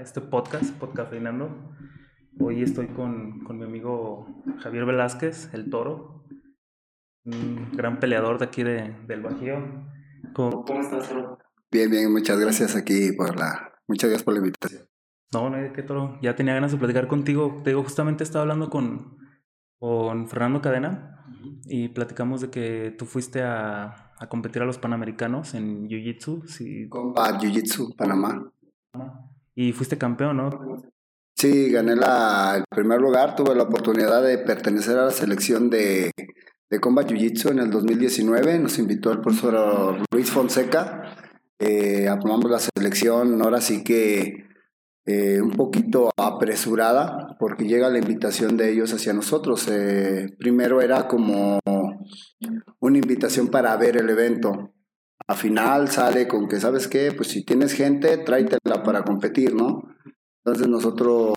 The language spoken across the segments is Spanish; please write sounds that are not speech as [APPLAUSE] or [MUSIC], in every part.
este podcast, Podcafeinando. Hoy estoy con, con, mi amigo Javier Velázquez, el toro, un gran peleador de aquí de, del Bajío. ¿Cómo, ¿Cómo estás, toro? Bien, bien, muchas gracias aquí por la, muchas gracias por la invitación. No, no hay de qué, toro. Ya tenía ganas de platicar contigo. Te digo, justamente estaba hablando con, con Fernando Cadena y platicamos de que tú fuiste a, a competir a los Panamericanos en Jiu-Jitsu. Sí. Combat Jiu-Jitsu, Panamá. Y fuiste campeón, ¿no? Sí, gané la, el primer lugar. Tuve la oportunidad de pertenecer a la selección de, de Combat Jiu-Jitsu en el 2019. Nos invitó el profesor Luis Fonseca. Eh, aprobamos la selección. Ahora sí que eh, un poquito apresurada porque llega la invitación de ellos hacia nosotros. Eh, primero era como una invitación para ver el evento. A final sale con que, ¿sabes qué? Pues si tienes gente, tráetela para competir, ¿no? Entonces nosotros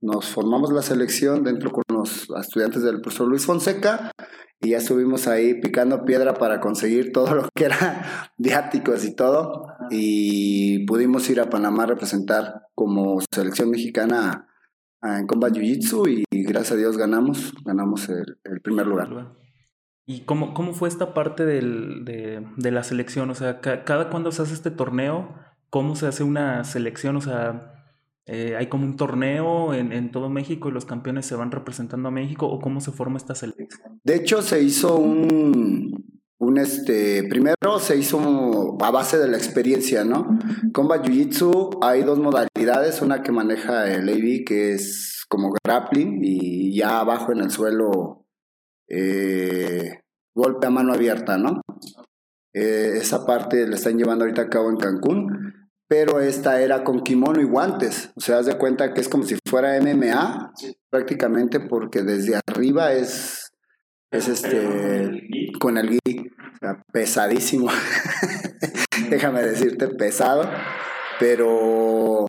nos formamos la selección dentro con los estudiantes del profesor Luis Fonseca y ya estuvimos ahí picando piedra para conseguir todo lo que era viáticos y todo y pudimos ir a Panamá a representar como selección mexicana en Combat Jiu Jitsu y gracias a Dios ganamos, ganamos el, el primer lugar. ¿Y cómo, cómo fue esta parte del, de, de, la selección? O sea, cada cuando se hace este torneo, ¿cómo se hace una selección? O sea, eh, ¿hay como un torneo en, en, todo México y los campeones se van representando a México? ¿O cómo se forma esta selección? De hecho, se hizo un, un este, primero se hizo a base de la experiencia, ¿no? Combat Jiu-Jitsu hay dos modalidades, una que maneja el AV, que es como grappling, y ya abajo en el suelo eh, golpe a mano abierta, ¿no? Eh, esa parte la están llevando ahorita a cabo en Cancún, pero esta era con kimono y guantes, o sea, haz de cuenta que es como si fuera MMA, prácticamente, porque desde arriba es, es este, con el gui, o sea, pesadísimo, [LAUGHS] déjame decirte, pesado, pero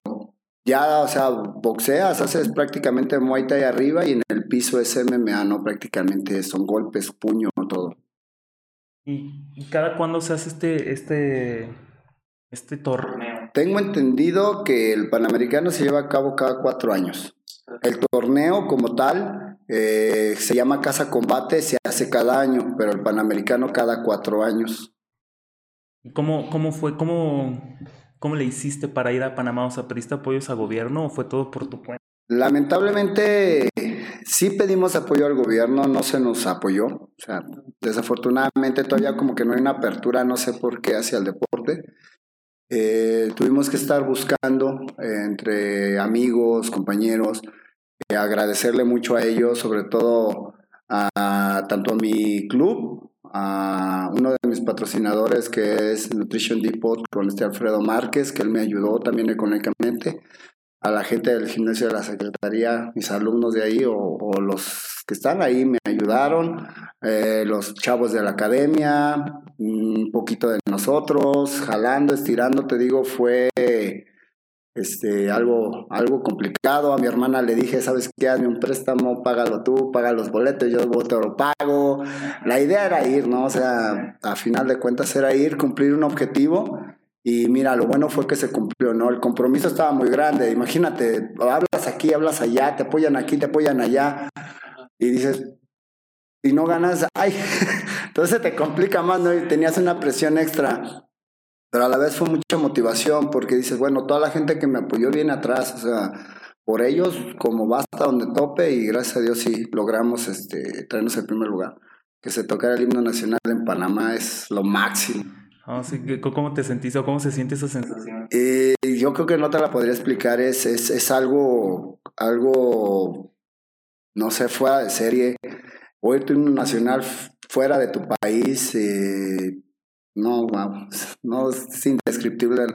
ya, o sea, boxeas, haces prácticamente Muay Thai arriba y en el piso es MMA, ¿no? Prácticamente son golpes, puño, todo. ¿Y, cada cuándo se hace este, este, este torneo? Tengo entendido que el Panamericano se lleva a cabo cada cuatro años. El torneo como tal eh, se llama Casa Combate, se hace cada año, pero el Panamericano cada cuatro años. ¿Cómo, cómo fue? ¿Cómo, ¿Cómo le hiciste para ir a Panamá? O sea, ¿pediste apoyos al gobierno o fue todo por tu cuenta? Lamentablemente sí pedimos apoyo al gobierno, no se nos apoyó. O sea, desafortunadamente todavía como que no hay una apertura, no sé por qué, hacia el deporte. Eh, tuvimos que estar buscando eh, entre amigos, compañeros, eh, agradecerle mucho a ellos, sobre todo a tanto a mi club a uno de mis patrocinadores que es Nutrition Depot con este Alfredo Márquez, que él me ayudó también económicamente, a la gente del gimnasio de la Secretaría, mis alumnos de ahí o, los que están ahí me ayudaron, eh, los chavos de la academia, un poquito de nosotros, jalando, estirando, te digo, fue este, algo, algo complicado. A mi hermana le dije, ¿sabes qué? Hazme un préstamo, págalo tú, paga los boletos, yo te lo pago. La idea era ir, ¿no? O sea, a final de cuentas era ir, cumplir un objetivo. Y mira, lo bueno fue que se cumplió, ¿no? El compromiso estaba muy grande. Imagínate, hablas aquí, hablas allá, te apoyan aquí, te apoyan allá. Y dices, y no ganas, ay, [LAUGHS] entonces te complica más, ¿no? Y tenías una presión extra pero a la vez fue mucha motivación porque dices, bueno, toda la gente que me apoyó viene atrás, o sea, por ellos como basta donde tope y gracias a Dios sí logramos este, traernos el primer lugar. Que se tocara el himno nacional en Panamá es lo máximo. Ah, ¿Cómo te sentiste o cómo se siente esa sensación? Eh, yo creo que no te la podría explicar, es, es, es algo, algo, no sé, fuera de serie. Oír tu himno nacional fuera de tu país, eh, no, wow, [LAUGHS] no es indescriptible.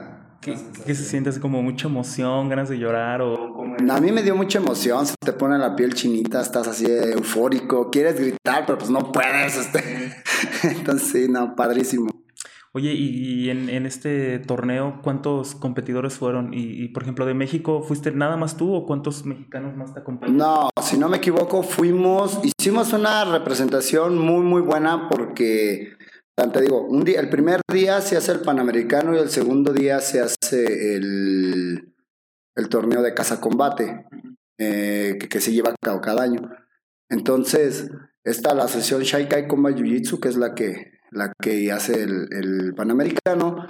¿Qué, ¿Qué, se siente? ¿Es como mucha emoción, ganas de llorar o A mí me dio mucha emoción, se te pone la piel chinita, estás así eufórico, quieres gritar, pero pues no puedes. Este. [LAUGHS] Entonces sí, no, padrísimo. Oye, y, en, en, este torneo, ¿cuántos competidores fueron? Y, y, por ejemplo, de México, ¿fuiste nada más tú o cuántos mexicanos más te acompañaron? No, si no me equivoco, fuimos, hicimos una representación muy, muy buena porque te digo, un día, el primer día se hace el Panamericano y el segundo día se hace el, el torneo de casa combate, eh, que, se lleva a cabo cada año. Entonces, está la asociación Shaikai Combat Jiu Jitsu, que es la que, la que hace el, Panamericano.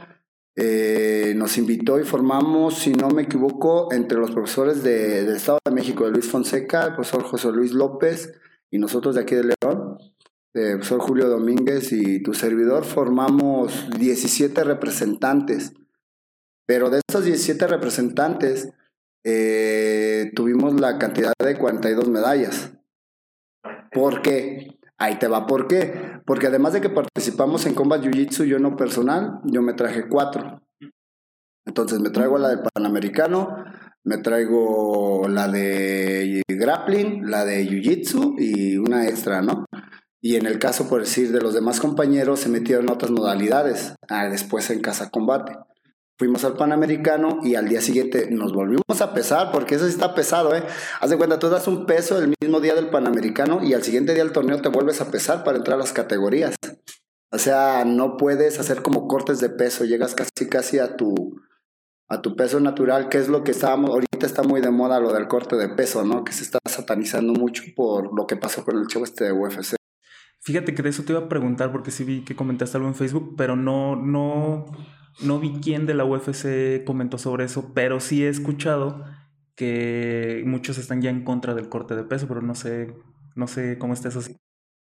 Eh, nos invitó y formamos, si no me equivoco, entre los profesores de, del Estado de México, de Luis Fonseca, el profesor José Luis López y nosotros de aquí de León, el profesor Julio Domínguez y tu servidor, formamos 17 representantes. Pero de esos 17 representantes, eh, tuvimos la cantidad de 42 medallas. ¿Por qué? Ahí te va, ¿por qué? Porque además de que participamos en Combat Jiu Jitsu, yo no personal, yo me traje cuatro. Entonces me traigo la del Panamericano, me traigo la de grappling, la de Jiu Jitsu y una extra, ¿no? Y en el caso, por decir, de los demás compañeros, se metieron otras modalidades, ah, después en casa combate. Fuimos al Panamericano y al día siguiente nos volvimos a pesar, porque eso sí está pesado, ¿eh? Haz de cuenta, tú das un peso el mismo día del Panamericano y al siguiente día del torneo te vuelves a pesar para entrar a las categorías. O sea, no puedes hacer como cortes de peso, llegas casi casi a tu, a tu peso natural, que es lo que estábamos, ahorita está muy de moda lo del corte de peso, ¿no? Que se está satanizando mucho por lo que pasó con el show este de UFC. Fíjate que de eso te iba a preguntar porque sí vi que comentaste algo en Facebook, pero no, no, no vi quién de la UFC comentó sobre eso, pero sí he escuchado que muchos están ya en contra del corte de peso, pero no sé, no sé cómo está eso.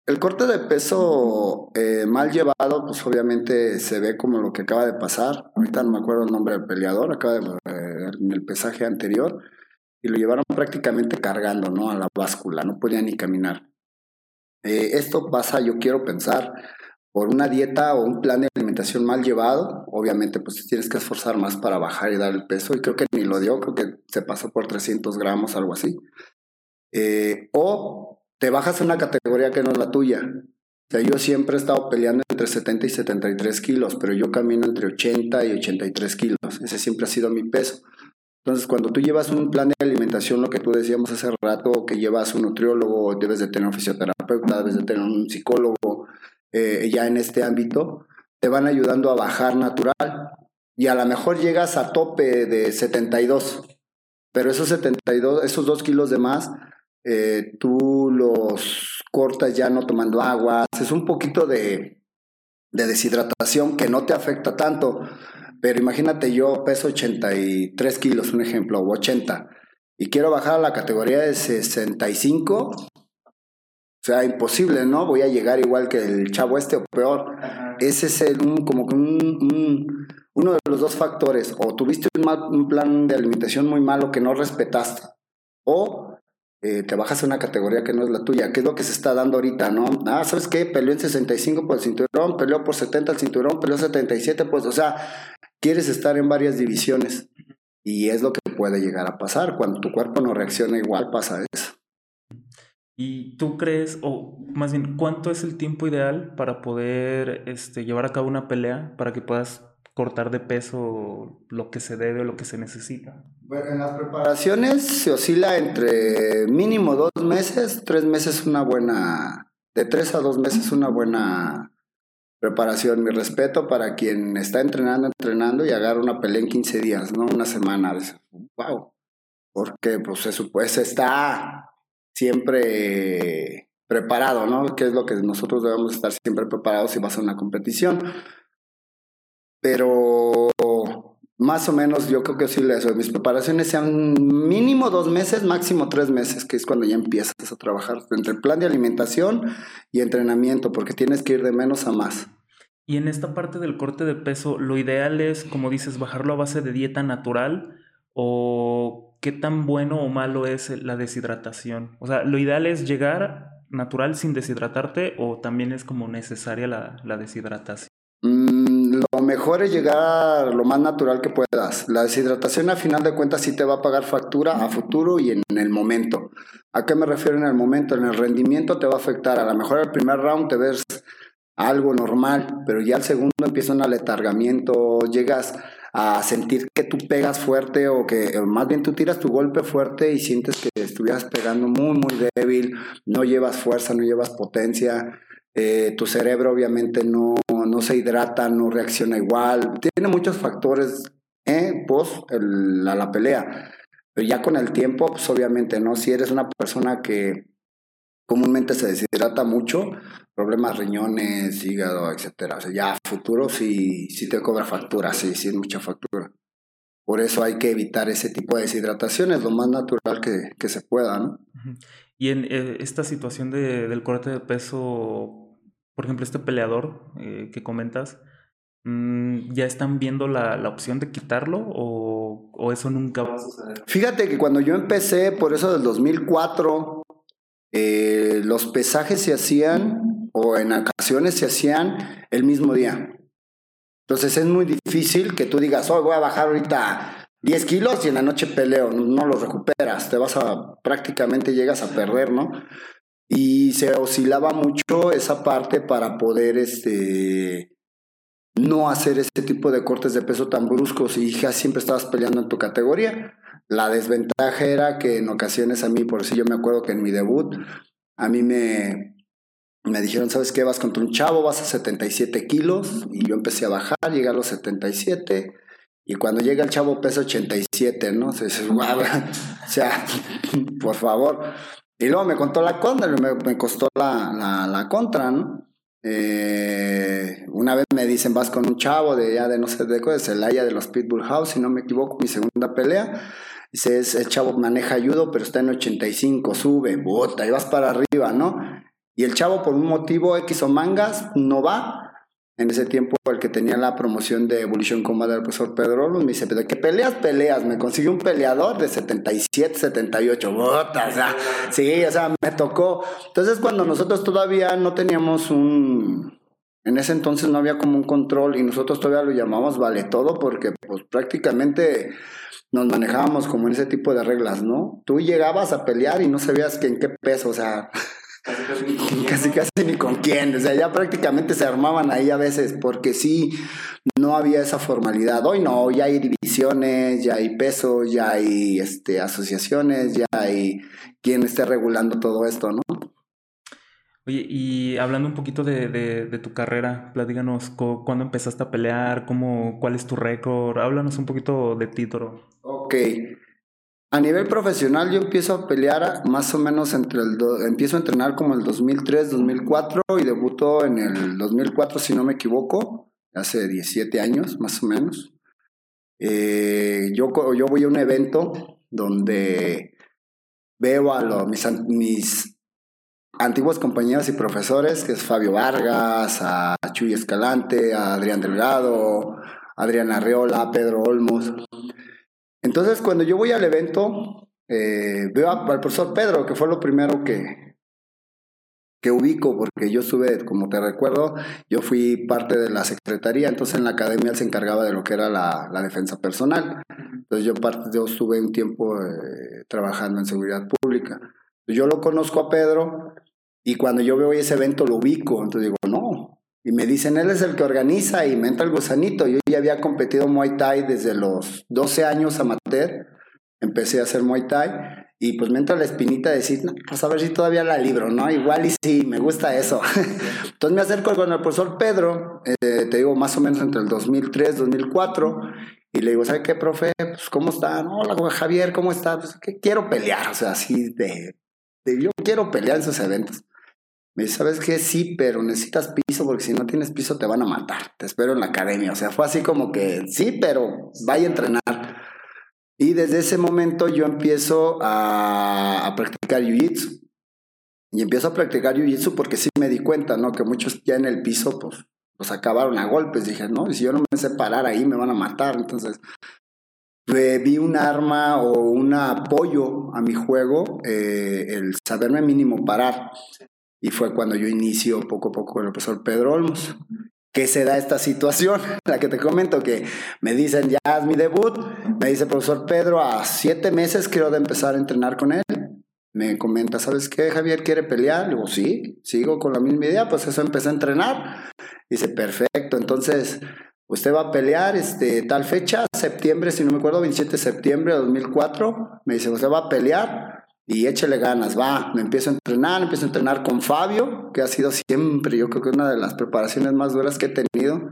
El corte de peso eh, mal llevado, pues obviamente se ve como lo que acaba de pasar. Ahorita no me acuerdo el nombre del peleador, acaba de, eh, en el pesaje anterior, y lo llevaron prácticamente cargando, ¿no? A la báscula, no podía ni caminar. Eh, esto pasa, yo quiero pensar, por una dieta o un plan de alimentación mal llevado, obviamente pues tienes que esforzar más para bajar y dar el peso, y creo que ni lo dio, creo que se pasó por 300 gramos, algo así. Eh, o te bajas en una categoría que no es la tuya. Yo siempre he estado peleando entre 70 y 73 kilos, pero yo camino entre 80 y 83 kilos. Ese siempre ha sido mi peso. Entonces, cuando tú llevas un plan de alimentación, lo que tú decíamos hace rato, que llevas un nutriólogo, debes de tener un fisioterapeuta, debes de tener un psicólogo, eh, ya en este ámbito, te van ayudando a bajar natural. Y a lo mejor llegas a tope de 72, pero esos 72, esos 2 kilos de más, eh, tú los cortas ya no tomando agua, es un poquito de, de deshidratación que no te afecta tanto. Pero imagínate, yo peso 83 kilos, un ejemplo, o 80, y quiero bajar a la categoría de 65, o sea, imposible, ¿no? Voy a llegar igual que el chavo este o peor. Ese es el, un, como que un, uno de los dos factores. O tuviste un, un, plan de alimentación muy malo que no respetaste. O eh, te bajas a una categoría que no es la tuya, que es lo que se está dando ahorita, ¿no? Ah, ¿sabes qué? Peleó en 65 por el cinturón, peleó por 70 el cinturón, peleó 77, pues, o sea, quieres estar en varias divisiones. Y es lo que puede llegar a pasar. Cuando tu cuerpo no reacciona igual, pasa eso. ¿Y tú crees, o más bien, cuánto es el tiempo ideal para poder este, llevar a cabo una pelea para que puedas cortar de peso lo que se debe o lo que se necesita? Bueno, en las preparaciones se oscila entre mínimo dos meses, tres meses una buena, de tres a dos meses una buena preparación. Mi respeto para quien está entrenando, entrenando y agarra una pelea en 15 días, ¿no? Una semana. Wow. Porque pues se supone, está siempre preparado, ¿no? Que es lo que nosotros debemos estar siempre preparados si vas a una competición. Pero más o menos yo creo que sí eso. Mis preparaciones sean mínimo dos meses, máximo tres meses, que es cuando ya empiezas a trabajar entre el plan de alimentación y entrenamiento, porque tienes que ir de menos a más. Y en esta parte del corte de peso, lo ideal es, como dices, bajarlo a base de dieta natural o qué tan bueno o malo es la deshidratación. O sea, lo ideal es llegar natural sin deshidratarte o también es como necesaria la, deshidratación. Mm, lo mejor es llegar lo más natural que puedas. La deshidratación a final de cuentas sí te va a pagar factura a futuro y en el momento. ¿A qué me refiero en el momento? En el rendimiento te va a afectar. A lo mejor el primer round te ves algo normal, pero ya el segundo empieza un aletargamiento, llegas a sentir que tú pegas fuerte o que más bien tú tiras tu golpe fuerte y sientes que estuvieras pegando muy, muy débil, no llevas fuerza, no llevas potencia, eh, tu cerebro obviamente no, no se hidrata, no reacciona igual, tiene muchos factores eh, post a la pelea. Pero ya con el tiempo, pues obviamente, ¿no? Si eres una persona que comúnmente se deshidrata mucho, problemas riñones, hígado, etcétera. O sea, ya a futuro sí, sí te cobra factura, sí, sí es mucha factura. Por eso hay que evitar ese tipo de deshidrataciones, lo más natural que, que se pueda, ¿no? Y en eh, esta situación de, del corte de peso, por ejemplo, este peleador eh, que comentas, mm, ¿ya están viendo la, la opción de quitarlo o, o, eso nunca va a suceder? Fíjate que cuando yo empecé, por eso del 2004, eh, los pesajes se hacían o en ocasiones se hacían el mismo día. Entonces es muy difícil que tú digas, hoy voy a bajar ahorita 10 kilos y en la noche peleo, no, lo recuperas, te vas a, prácticamente llegas a perder, ¿no? Y se oscilaba mucho esa parte para poder, este, no hacer ese tipo de cortes de peso tan bruscos y ya siempre estabas peleando en tu categoría. La desventaja era que en ocasiones a mí, por si yo me acuerdo que en mi debut, a mí me, me dijeron, ¿sabes qué? Vas contra un chavo, vas a 77 kilos. Y yo empecé a bajar, llegué a los 77. Y cuando llega el chavo pesa 87, ¿no? [LAUGHS] O sea, por favor. Y luego me contó la contra, me, me costó la, la, la, contra, ¿no? Eh, una vez me dicen, vas con un chavo de ya de no sé de qué, de Celaya de los Pitbull House, si no me equivoco, mi segunda pelea. Dice, el chavo maneja judo, pero está en 85, sube, bota, y vas para arriba, ¿no? Y el chavo por un motivo X o mangas no va. En ese tiempo el que tenía la promoción de Evolution Combat el profesor Pedro me dice, pero ¿qué peleas? Peleas. Me consiguió un peleador de 77, 78 botas. O sea, sí, o sea, me tocó. Entonces cuando nosotros todavía no teníamos un... En ese entonces no había como un control y nosotros todavía lo llamamos vale todo porque pues prácticamente nos manejábamos como en ese tipo de reglas, ¿no? Tú llegabas a pelear y no sabías que en qué peso, o sea, casi [LAUGHS] casi ni con quién, o sea, ya prácticamente se armaban ahí a veces, porque sí, no había esa formalidad. Hoy no, ya hay divisiones, ya hay pesos, ya hay este, asociaciones, ya hay quien esté regulando todo esto, ¿no? Oye, y hablando un poquito de, de, de tu carrera, platícanos cuándo empezaste a pelear, cómo, cuál es tu récord, háblanos un poquito de ti, Toro. Ok. A nivel profesional yo empiezo a pelear más o menos entre el... empiezo a entrenar como el 2003, 2004 y debuto en el 2004 si no me equivoco, hace 17 años más o menos. Eh, yo, yo voy a un evento donde veo a los, mis, mis antiguos compañeros y profesores, que es Fabio Vargas, a Chuy Escalante, a Adrián Delgado, Adrián Arreola, Pedro Olmos. Entonces, cuando yo voy al evento, eh, veo al profesor Pedro, que fue lo primero que, que ubico, porque yo estuve, como te recuerdo, yo fui parte de la secretaría, entonces en la academia se encargaba de lo que era la, la defensa personal. Entonces yo, parte, yo estuve un tiempo eh, trabajando en seguridad pública. Yo lo conozco a Pedro y cuando yo veo ese evento lo ubico, entonces digo, no. Y me dicen, él es el que organiza y me entra el gusanito. Yo ya había competido Muay Thai desde los 12 años amateur. Empecé a hacer Muay Thai y pues me entra la espinita de decir, pues a ver si todavía la libro, ¿no? Igual y sí, me gusta eso. [LAUGHS] Entonces me acerco con el profesor Pedro, eh, te digo más o menos entre el 2003, 2004, y le digo, ¿sabe qué, profe? Pues, ¿cómo está? Hola, Javier, ¿cómo está? Pues, que quiero pelear, o sea, así de, de, yo quiero pelear en esos eventos. Me dice, ¿sabes qué? Sí, pero necesitas piso porque si no tienes piso te van a matar. Te espero en la academia. O sea, fue así como que, sí, pero vaya a entrenar. Y desde ese momento yo empiezo a, practicar Jiu-Jitsu. Y empiezo a practicar Jiu-Jitsu porque sí me di cuenta, ¿no? Que muchos ya en el piso, pues, pues acabaron a golpes. Dije, no, y si yo no me sé parar ahí, me van a matar. Entonces, vi un arma o un apoyo a mi juego, eh, el saberme mínimo parar. Y fue cuando yo inicio poco a poco con el profesor Pedro Olmos. Que se da esta situación, [LAUGHS] la que te comento, que me dicen, ya es mi debut. Me dice el profesor Pedro, a siete meses quiero de empezar a entrenar con él. Me comenta, ¿sabes qué? Javier quiere pelear. Le digo, sí, sigo con la misma idea. Pues eso empecé a entrenar. Dice, perfecto. Entonces, usted va a pelear este, tal fecha, septiembre, si no me acuerdo, 27 de septiembre de 2004. Me dice, usted va a pelear y échale ganas, va, me empiezo a entrenar, empiezo a entrenar con Fabio, que ha sido siempre, yo creo que una de las preparaciones más duras que he tenido,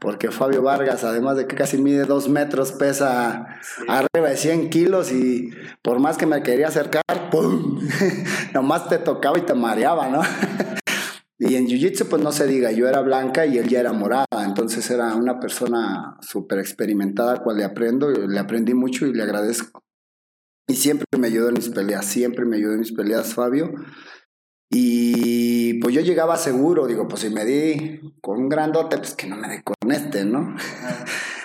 porque Fabio Vargas, además de que casi mide dos metros, pesa arriba de 100 kilos y por más que me quería acercar, ¡pum! [LAUGHS] Nomás te tocaba y te mareaba, ¿no? [LAUGHS] y en Jiu-Jitsu, pues no se diga, yo era blanca y él ya era morada, entonces era una persona súper experimentada, cual le aprendo, le aprendí mucho y le agradezco. Y siempre me ayudó en mis peleas, siempre me ayudó en mis peleas Fabio. Y pues yo llegaba seguro, digo, pues si me di con un grandote, pues que no me dé con este, ¿no?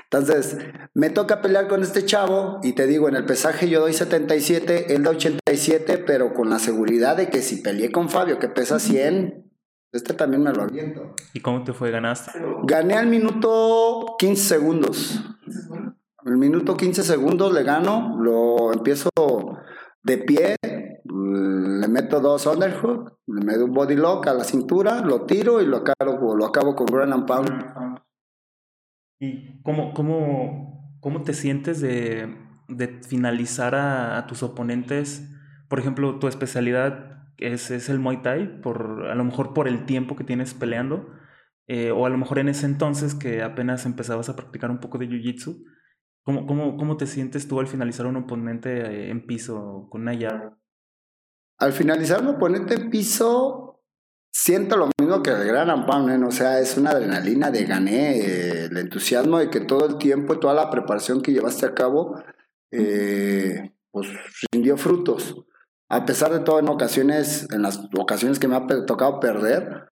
Entonces, me toca pelear con este chavo y te digo, en el pesaje yo doy 77, él da 87, pero con la seguridad de que si peleé con Fabio, que pesa 100, este también me lo aviento. ¿Y cómo te fue? ¿Ganaste? Gané al minuto 15 segundos. El minuto 15 segundos le gano, lo empiezo de pie, le meto dos underhook, le meto un body lock a la cintura, lo tiro y lo acabo, lo acabo con ground and pound. ¿Y cómo, cómo, cómo te sientes de, de finalizar a, tus oponentes? Por ejemplo, tu especialidad es, es, el Muay Thai, por, a lo mejor por el tiempo que tienes peleando, eh, o a lo mejor en ese entonces que apenas empezabas a practicar un poco de Jiu-Jitsu. ¿Cómo, cómo, cómo te sientes tú al finalizar un oponente eh, en piso con una? Al finalizar un oponente en piso, siento lo mismo que el gran Ampam, o sea, es una adrenalina de gané, eh, el entusiasmo de que todo el tiempo toda la preparación que llevaste a cabo, eh, pues rindió frutos. A pesar de todo, en ocasiones, en las ocasiones que me ha tocado perder,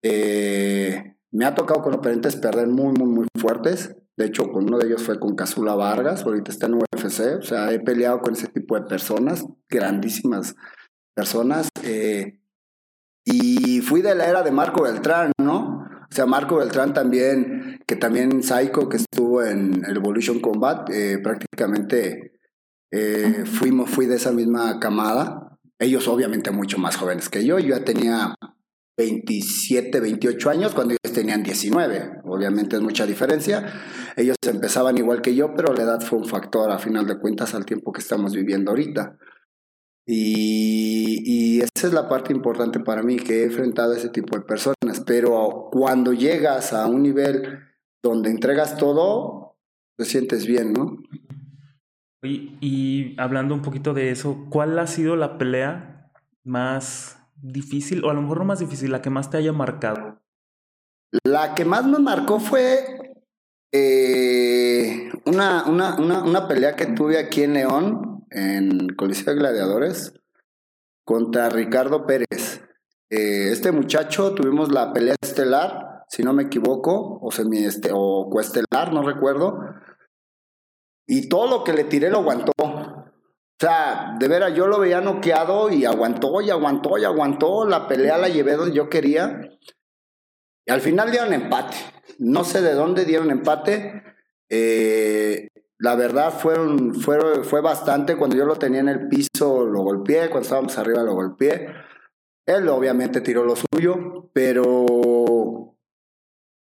me ha tocado con oponentes perder muy, muy, muy fuertes. De hecho, uno de ellos fue con Casula Vargas, ahorita está en UFC, o sea, he peleado con ese tipo de personas, grandísimas personas. Eh, y fui de la era de Marco Beltrán, ¿no? O sea, Marco Beltrán también, que también Psycho, que estuvo en el Evolution Combat, eh, prácticamente eh, fuimos, fui de esa misma camada. Ellos obviamente mucho más jóvenes que yo, yo ya tenía 27, 28 años cuando ellos tenían 19. Obviamente es mucha diferencia. Ellos empezaban igual que yo, pero la edad fue un factor a final de cuentas al tiempo que estamos viviendo ahorita. Y, y, esa es la parte importante para mí, que he enfrentado a ese tipo de personas. Pero cuando llegas a un nivel donde entregas todo, te sientes bien, ¿no? Y, y hablando un poquito de eso, ¿cuál ha sido la pelea más difícil, o a lo mejor no más difícil, la que más te haya marcado? La que más me marcó fue eh, una, una, una, una, pelea que tuve aquí en León, en Coliseo de Gladiadores, contra Ricardo Pérez. Eh, este muchacho tuvimos la pelea estelar, si no me equivoco, o semi este, o coestelar, no recuerdo. Y todo lo que le tiré lo aguantó. O sea, de veras, yo lo veía noqueado y aguantó y aguantó y aguantó. La pelea la llevé donde yo quería. Y al final dieron empate. No sé de dónde dieron empate. Eh, la verdad fueron, fueron, fue bastante. Cuando yo lo tenía en el piso lo golpeé. Cuando estábamos arriba lo golpeé. Él obviamente tiró lo suyo, pero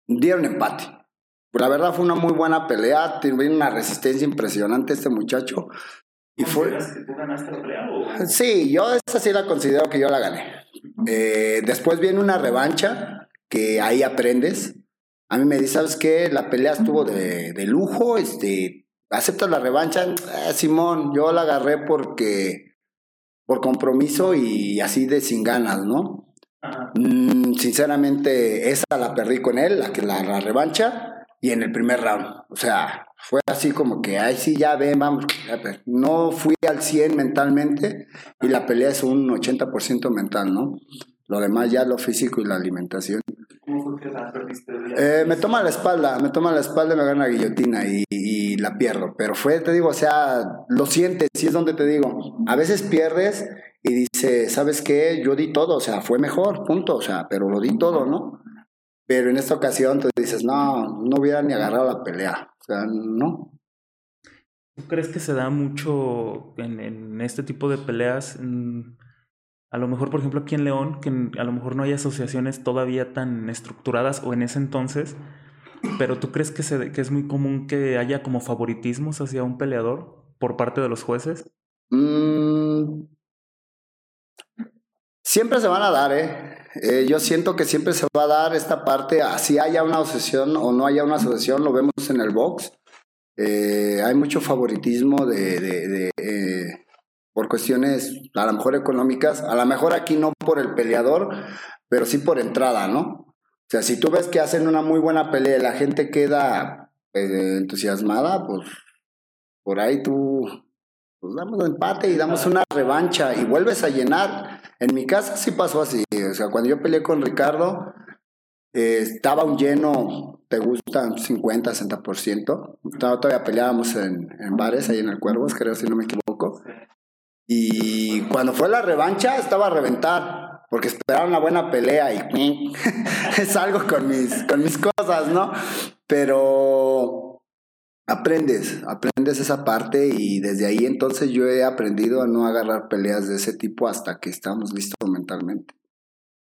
dieron empate. La verdad fue una muy buena pelea. Tiene una resistencia impresionante este muchacho. Y fue... que tú ganaste la pelea? Sí, yo esa sí la considero que yo la gané. Eh, después viene una revancha que ahí aprendes. A mí me dice, ¿sabes qué? La pelea estuvo de, de lujo, este, ¿aceptas la revancha? Eh, Simón, yo la agarré porque, por compromiso y así de sin ganas, ¿no? Mm, sinceramente, esa la perdí con él, la, la, la revancha, y en el primer round. O sea, fue así como que, ay, sí, ya ven, vamos. No fui al 100 mentalmente y la pelea es un 80% mental, ¿no? Lo demás ya lo físico y la alimentación. ¿Cómo fue que la perdiste? Eh, me toma la espalda, me toma la espalda y me gana la guillotina y, y, la pierdo. Pero fue, te digo, o sea, lo sientes, sí es donde te digo. A veces pierdes y dices, ¿sabes qué? Yo di todo, o sea, fue mejor, punto, o sea, pero lo di todo, ¿no? Pero en esta ocasión tú dices, no, no hubiera ni agarrado la pelea. O sea, no. ¿Tú crees que se da mucho en, en este tipo de peleas? A lo mejor, por ejemplo, aquí en León, que a lo mejor no hay asociaciones todavía tan estructuradas o en ese entonces, pero ¿tú crees que, se, que es muy común que haya como favoritismos hacia un peleador por parte de los jueces? Mm, Siempre se van a dar, ¿eh? ¿eh? yo siento que siempre se va a dar esta parte, así haya una asociación o no haya una asociación, lo vemos en el box. Eh, hay mucho favoritismo de, de, eh, por cuestiones a lo mejor económicas, a lo mejor aquí no por el peleador, pero sí por entrada, ¿no? O sea, si tú ves que hacen una muy buena pelea y la gente queda entusiasmada, pues por ahí tú pues damos empate y damos una revancha y vuelves a llenar. En mi casa sí pasó así. O sea, cuando yo peleé con Ricardo, eh, estaba un lleno, te gustan 50, 60%. Todavía peleábamos en, en bares ahí en el Cuervos, creo, si no me equivoco. Y cuando fue la revancha, estaba a reventar, porque esperaron una buena pelea y [LAUGHS] es algo con mis, con mis cosas, ¿no? Pero aprendes, aprendes esa parte y desde ahí entonces yo he aprendido a no agarrar peleas de ese tipo hasta que estamos listos mentalmente.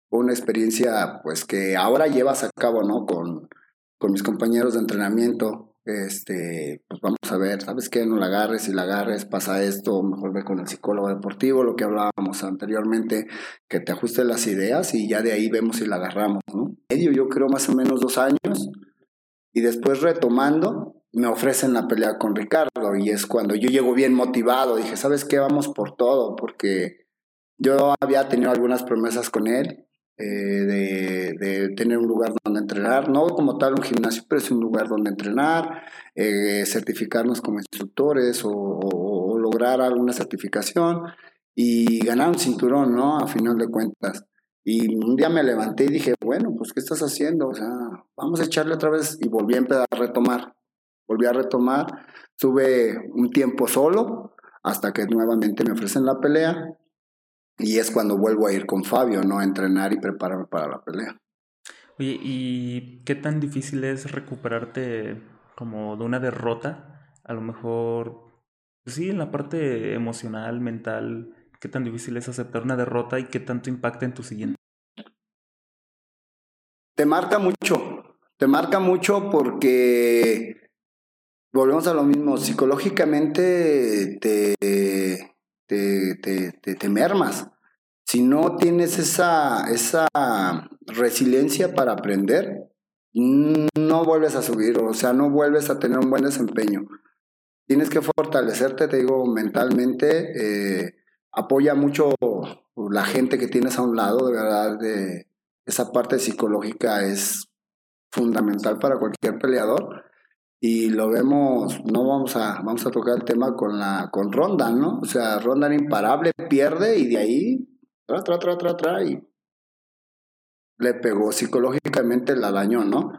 Una experiencia pues que ahora llevas a cabo, ¿no? Con, con mis compañeros de entrenamiento. Este, pues vamos a ver, ¿sabes qué? No la agarres, si la agarres, pasa esto, mejor ve con el psicólogo deportivo, lo que hablábamos anteriormente, que te ajuste las ideas y ya de ahí vemos si la agarramos, ¿no? Medio, yo creo más o menos dos años, y después retomando, me ofrecen la pelea con Ricardo y es cuando yo llego bien motivado, dije, ¿sabes qué? Vamos por todo, porque yo había tenido algunas promesas con él eh, de, tener un lugar donde entrenar, no como tal un gimnasio, pero es un lugar donde entrenar, eh, certificarnos como instructores o, lograr alguna certificación y ganar un cinturón, ¿no? A final de cuentas. Y un día me levanté y dije, bueno, pues ¿qué estás haciendo? O sea, vamos a echarle otra vez y volví a a retomar volví a retomar, tuve un tiempo solo hasta que nuevamente me ofrecen la pelea y es cuando vuelvo a ir con Fabio, ¿no? A entrenar y prepararme para la pelea. Oye, ¿y qué tan difícil es recuperarte como de una derrota? A lo mejor, pues sí, en la parte emocional, mental, ¿qué tan difícil es aceptar una derrota y qué tanto impacta en tu siguiente? Te marca mucho, te marca mucho porque volvemos a lo mismo, psicológicamente te, te, te, te, mermas. Si no tienes esa, esa resiliencia para aprender, no vuelves a subir, o sea, no vuelves a tener un buen desempeño. Tienes que fortalecerte, te digo, mentalmente. Eh, apoya mucho la gente que tienes a un lado, de verdad, de esa parte psicológica es fundamental para cualquier peleador y lo vemos, no vamos a, vamos a tocar el tema con la, con Ronda, ¿no? O sea, Ronda era imparable, pierde y de ahí, tra, tra, tra, tra, tra, y le pegó psicológicamente, la dañó, ¿no?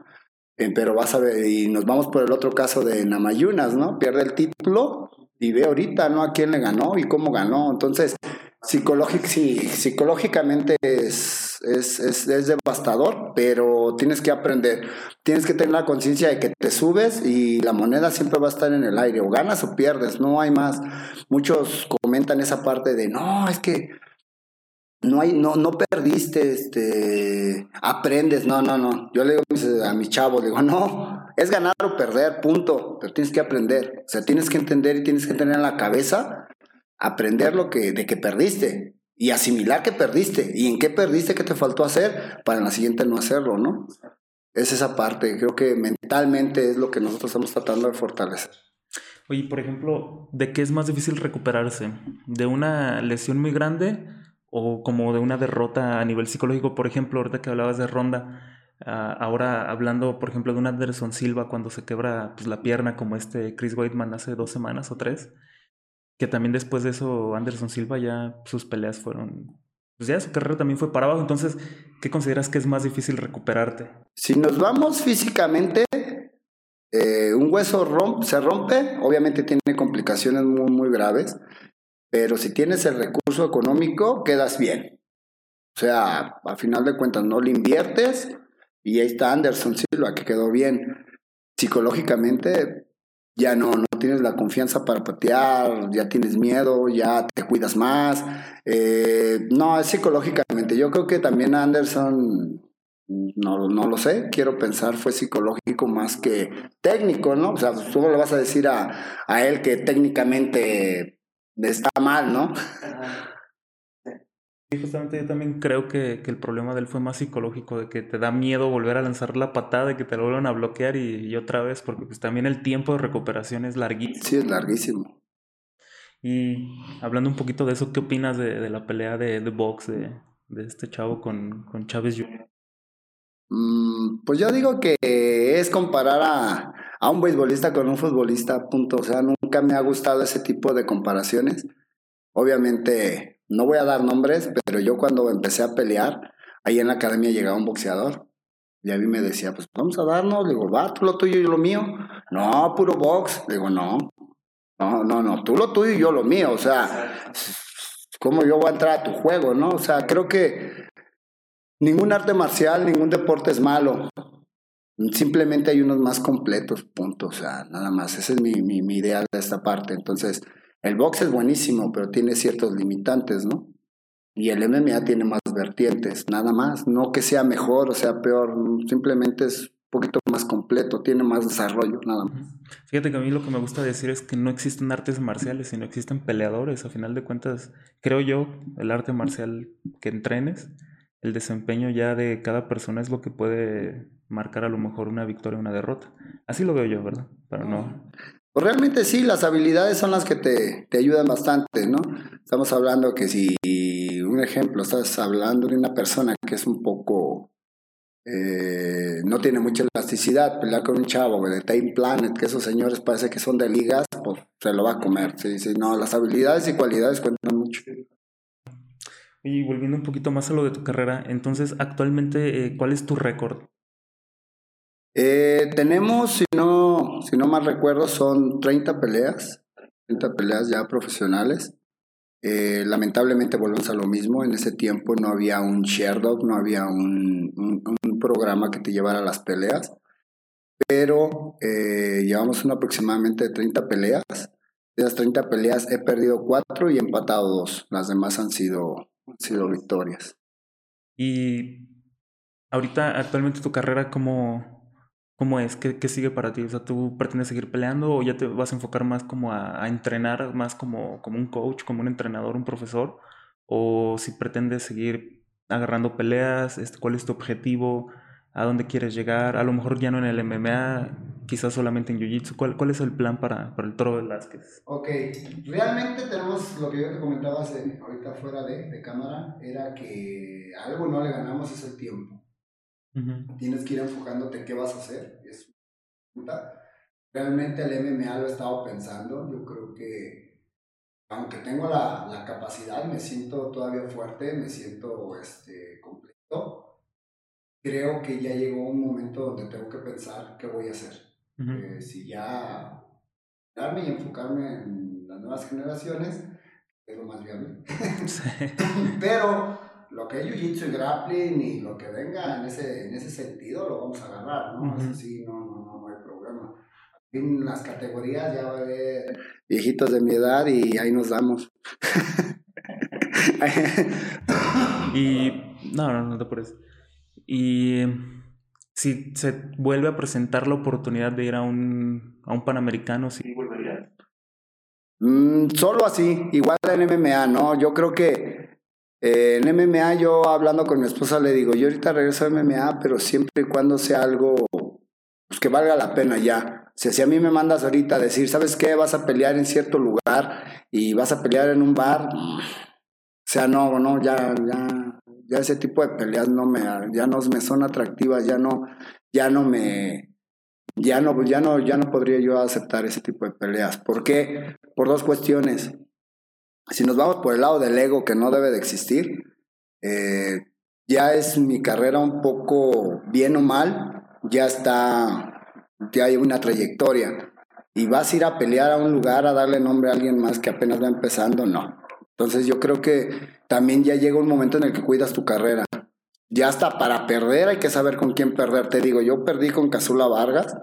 Eh, pero vas a ver, y nos vamos por el otro caso de Namayunas, ¿no? Pierde el título y ve ahorita, ¿no? A quién le ganó y cómo ganó. Entonces, psicológic, sí, psicológicamente es es, es, es, devastador, pero tienes que aprender. Tienes que tener la conciencia de que te subes y la moneda siempre va a estar en el aire, o ganas o pierdes, no hay más. Muchos comentan esa parte de, no, es que no hay, no, no perdiste, este, aprendes, no, no, no. Yo le digo a mis chavos, digo, no, es ganar o perder, punto, pero tienes que aprender. O sea, tienes que entender y tienes que tener en la cabeza aprender lo que, de que perdiste y asimilar que perdiste y en qué perdiste, qué te faltó hacer para en la siguiente no hacerlo, ¿no? Es esa parte, creo que mentalmente es lo que nosotros estamos tratando de fortalecer. Oye, por ejemplo, ¿de qué es más difícil recuperarse? ¿De una lesión muy grande o como de una derrota a nivel psicológico? Por ejemplo, ahorita que hablabas de Ronda, ah, ahora hablando, por ejemplo, de un Anderson Silva cuando se quebra pues, la pierna como este Chris Weidman hace dos semanas o tres que también después de eso Anderson Silva ya sus peleas fueron, pues ya su carrera también fue para abajo, entonces, ¿qué consideras que es más difícil recuperarte? Si nos vamos físicamente, eh, un hueso se rompe, obviamente tiene complicaciones muy, muy graves, pero si tienes el recurso económico, quedas bien. O sea, a final de cuentas no le inviertes y ahí está Anderson Silva, que quedó bien. Psicológicamente, ya no, no tienes la confianza para patear, ya tienes miedo, ya te cuidas más. Eh, no, es psicológicamente. Yo creo que también Anderson, no, no lo sé, quiero pensar fue psicológico más que técnico, ¿no? O sea, tú le vas a decir a, a él que técnicamente está mal, ¿no? Sí, justamente yo también creo que, que, el problema de él fue más psicológico, de que te da miedo volver a lanzar la patada y que te lo vuelvan a bloquear y, y, otra vez, porque pues también el tiempo de recuperación es larguísimo. Sí, es larguísimo. Y hablando un poquito de eso, ¿qué opinas de, de la pelea de, de box de, de, este chavo con, con Chávez Jr.? Mm, pues yo digo que es comparar a, a un beisbolista con un futbolista, punto. O sea, nunca me ha gustado ese tipo de comparaciones. Obviamente, no voy a dar nombres, pero yo cuando empecé a pelear, ahí en la academia llegaba un boxeador. Y a mí me decía, pues vamos a darnos. Le digo, va, tú lo tuyo y yo lo mío. No, puro box. Le digo, no. No, no, no, tú lo tuyo y yo lo mío. O sea, ¿cómo yo voy a entrar a tu juego, no? O sea, creo que ningún arte marcial, ningún deporte es malo. Simplemente hay unos más completos, punto. O sea, nada más. Esa es mi, mi, mi idea de esta parte. Entonces, el box es buenísimo, pero tiene ciertos limitantes, ¿no? Y el MMA tiene más vertientes, nada más. No que sea mejor o sea peor, simplemente es un poquito más completo, tiene más desarrollo, nada más. Fíjate que a mí lo que me gusta decir es que no existen artes marciales, sino existen peleadores. A final de cuentas, creo yo, el arte marcial que entrenes, el desempeño ya de cada persona es lo que puede marcar a lo mejor una victoria o una derrota. Así lo veo yo, ¿verdad? Pero no. Pues realmente sí, las habilidades son las que te, te ayudan bastante, ¿no? Estamos hablando que si, un ejemplo, estás hablando de una persona que es un poco, eh, no tiene mucha elasticidad, pelear con un chavo de Time Planet, que esos señores parece que son de ligas, pues se lo va a comer. Sí, sí, no, las habilidades y cualidades cuentan mucho. Y volviendo un poquito más a lo de tu carrera, entonces actualmente, eh, ¿cuál es tu récord? Eh, tenemos, si no, si no mal recuerdo, son 30 peleas, 30 peleas ya profesionales. Eh, lamentablemente volvemos a lo mismo, en ese tiempo no había un Sherdog, no había un, un, un, programa que te llevara a las peleas, pero eh, llevamos un aproximadamente 30 peleas. De las 30 peleas he perdido 4 y empatado 2, las demás han sido, han sido victorias. Y ahorita, actualmente tu carrera, ¿cómo, ¿Cómo es? ¿Qué, ¿Qué, sigue para ti? O sea, ¿tú pretendes seguir peleando o ya te vas a enfocar más como a, a, entrenar, más como, como un coach, como un entrenador, un profesor? ¿O si pretendes seguir agarrando peleas? Este, ¿Cuál es tu objetivo? ¿A dónde quieres llegar? A lo mejor ya no en el MMA, quizás solamente en Jiu-Jitsu. ¿Cuál, ¿Cuál es el plan para, para el Toro Velázquez? Ok, realmente tenemos lo que yo te comentaba hace, ahorita fuera de, de cámara, era que algo no le ganamos es el tiempo. Uh-huh. Tienes que ir enfocándote qué vas a hacer. Es Realmente el MMA lo he estado pensando. Yo creo que, aunque tengo la, la capacidad, me siento todavía fuerte, me siento este, completo. Creo que ya llegó un momento donde tengo que pensar qué voy a hacer. Uh-huh. Eh, si ya darme y enfocarme en las nuevas generaciones, es lo más viable. Sí. [LAUGHS] Pero lo que es jiu-jitsu y grappling y lo que venga en ese, en ese sentido lo vamos a agarrar, ¿no? Uh -huh. Así no, no, no, no hay problema. En las categorías ya va a haber viejitos de mi edad y ahí nos damos. [LAUGHS] y no, no, no te apures. Y si se vuelve a presentar la oportunidad de ir a un, a un Panamericano, ¿sí volverías? Mm, solo así, igual en MMA, ¿no? Yo creo que eh, en MMA yo hablando con mi esposa le digo, yo ahorita regreso a MMA, pero siempre y cuando sea algo pues, que valga la pena ya. Si a mí me mandas ahorita a decir, ¿sabes qué? Vas a pelear en cierto lugar y vas a pelear en un bar. O sea, no, no, ya, ya, ya ese tipo de peleas no me, ya no me son atractivas, ya no, ya no me, ya no, ya no, ya no podría yo aceptar ese tipo de peleas. ¿Por qué? Por dos cuestiones si nos vamos por el lado del ego que no debe de existir, eh, ya es mi carrera un poco bien o mal, ya está, ya hay una trayectoria. Y vas a ir a pelear a un lugar a darle nombre a alguien más que apenas va empezando, no. Entonces yo creo que también ya llega un momento en el que cuidas tu carrera. Ya hasta para perder hay que saber con quién perder. Te digo, yo perdí con Casula Vargas,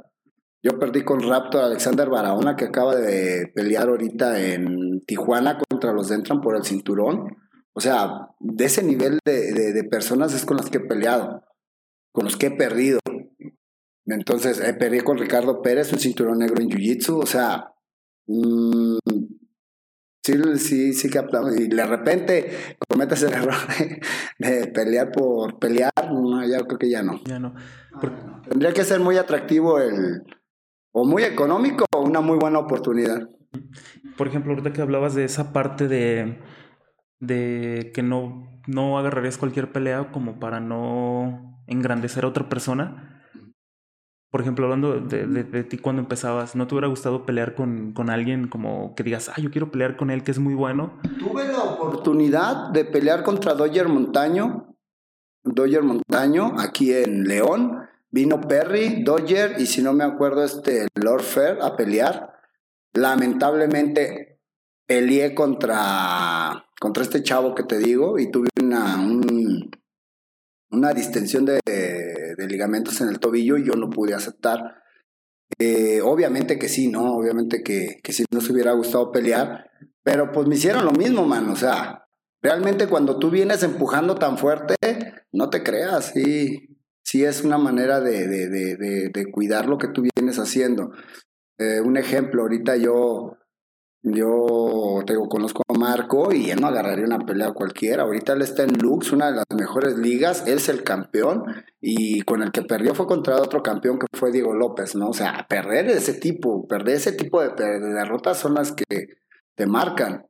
yo perdí con Raptor Alexander Barahona, que acaba de pelear ahorita en Tijuana contra los de Entran por el cinturón. O sea, de ese nivel de, de, de, personas es con las que he peleado, con los que he perdido. Entonces, eh, perdí con Ricardo Pérez, un cinturón negro en Jiu-Jitsu. O sea, mmm, Sí, sí, sí que Y de repente cometes el error de, pelear por pelear, no, ya creo que ya no. Ya no. Tendría que ser muy atractivo el, o muy económico o una muy buena oportunidad. Por ejemplo, ahorita que hablabas de esa parte de, de que no, no agarrarías cualquier pelea como para no engrandecer a otra persona por ejemplo, hablando de, ti cuando empezabas, ¿no te hubiera gustado pelear con, con, alguien como que digas, ah, yo quiero pelear con él, que es muy bueno? Tuve la oportunidad de pelear contra Doyer Montaño, Doyer Montaño, aquí en León. Vino Perry, Dodger y si no me acuerdo, este Lord Fair a pelear. Lamentablemente peleé contra, contra este chavo que te digo y tuve una, una distensión de, ligamentos en el tobillo y yo no pude aceptar. Eh, obviamente que sí, ¿no? Obviamente que, que sí nos hubiera gustado pelear, pero pues me hicieron lo mismo, man. O sea, realmente cuando tú vienes empujando tan fuerte, no te creas, sí, sí es una manera de, de, de, cuidar lo que tú vienes haciendo. Eh, un ejemplo, ahorita yo yo te conozco a Marco y él no agarraría una pelea cualquiera. Ahorita él está en Lux, una de las mejores ligas. Él es el campeón y con el que perdió fue contra otro campeón que fue Diego López, ¿no? O sea, perder ese tipo, perder ese tipo de, derrotas son las que te marcan.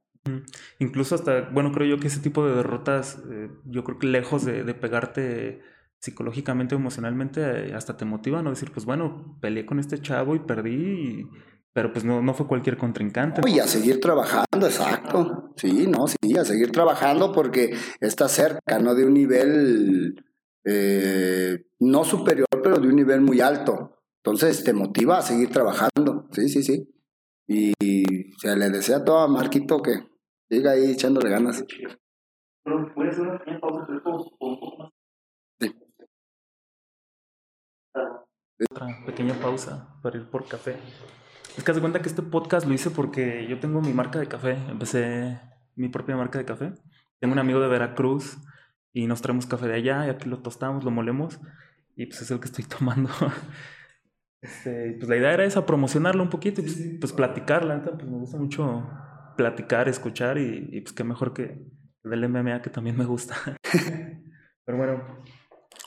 Incluso hasta, bueno, creo yo que ese tipo de derrotas, eh, yo creo que lejos de, de pegarte psicológicamente o emocionalmente, hasta te motiva, ¿no? Decir, pues bueno, peleé con este chavo y perdí y pero pues no, no fue cualquier contrincante. Y a seguir trabajando, exacto. Sí, no, sí, a seguir trabajando porque está cerca, ¿no? De un nivel eh, no superior, pero de un nivel muy alto. Entonces te motiva a seguir trabajando. Sí, sí, sí. Y se le desea todo a Marquito que siga ahí echándole ganas. Pero puede ser una pequeña pausa, Sí. Otra pequeña pausa para ir por café. Es que haz de cuenta que este podcast lo hice porque yo tengo mi marca de café. Empecé mi propia marca de café. Tengo un amigo de Veracruz y nos traemos café de allá y aquí lo tostamos, lo molemos y pues es el que estoy [LAUGHS] tomando. Este, pues la idea era esa, promocionarlo un poquito y pues, pues platicar, la neta, pues me gusta mucho platicar, escuchar y, y pues qué mejor que del MMA que también me gusta. [LAUGHS] Pero bueno,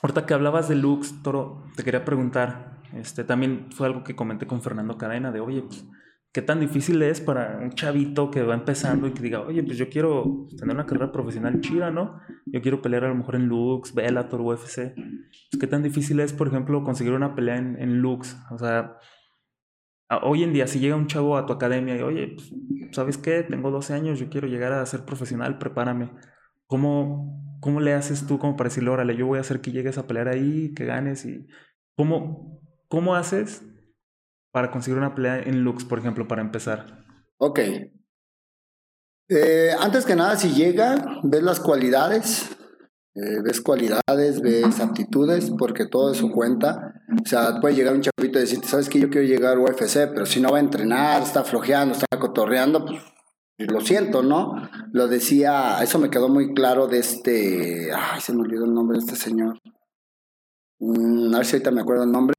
ahorita que hablabas de Lux, Toro, te quería preguntar, este, también fue algo que comenté con Fernando Cadena de, oye, pues, ¿qué tan difícil es para un chavito que va empezando y que diga, oye, pues yo quiero tener una carrera profesional chida, ¿no? Yo quiero pelear a lo mejor en Lux, Bellator, UFC. Pues, ¿Qué tan difícil es, por ejemplo, conseguir una pelea en, en Lux? O sea, hoy en día, si llega un chavo a tu academia y, oye, pues, ¿sabes qué? Tengo 12 años, yo quiero llegar a ser profesional, prepárame. ¿Cómo, ¿Cómo le haces tú como para decirle, órale, yo voy a hacer que llegues a pelear ahí, que ganes? y ¿Cómo, ¿Cómo haces para conseguir una pelea en Lux, por ejemplo, para empezar? Ok. Eh, antes que nada, si llega, ves las cualidades, eh, ves cualidades, ves aptitudes, porque todo es su cuenta. O sea, puede llegar un chavito y decirte, sabes que yo quiero llegar a UFC, pero si no va a entrenar, está flojeando, está cotorreando, pues lo siento, ¿no? Lo decía, eso me quedó muy claro de este, ay, se me olvidó el nombre de este señor. Mm, a ver si ahorita me acuerdo el nombre,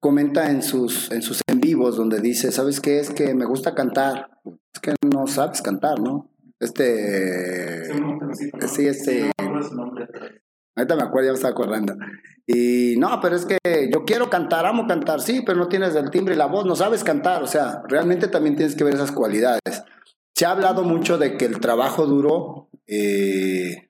comenta en sus, en sus en vivos donde dice, ¿sabes qué? Es que me gusta cantar. Es que no sabes cantar, ¿no? Este... Sí, este... Ahorita me acuerdo, ya me estaba acordando. Y no, pero es que yo quiero cantar, amo cantar, sí, pero no tienes el timbre y la voz, no sabes cantar. O sea, realmente también tienes que ver esas cualidades. Se ha hablado mucho de que el trabajo duro eh,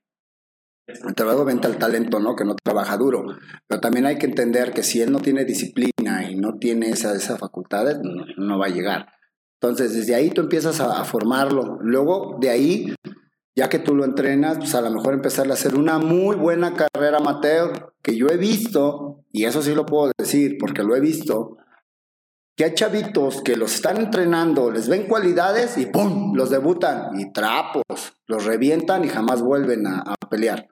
el trabajo venta el talento, ¿no? Que no trabaja duro. Pero también hay que entender que si él no tiene disciplina y no tiene esas esa facultades, no, va a llegar. Entonces, desde ahí tú empiezas a, formarlo. Luego, de ahí, ya que tú lo entrenas, pues a lo mejor empezar a hacer una muy buena carrera amateur, que yo he visto, y eso sí lo puedo decir, porque lo he visto, que hay chavitos que los están entrenando, les ven cualidades y ¡pum! los debutan y trapos, los revientan y jamás vuelven a pelear.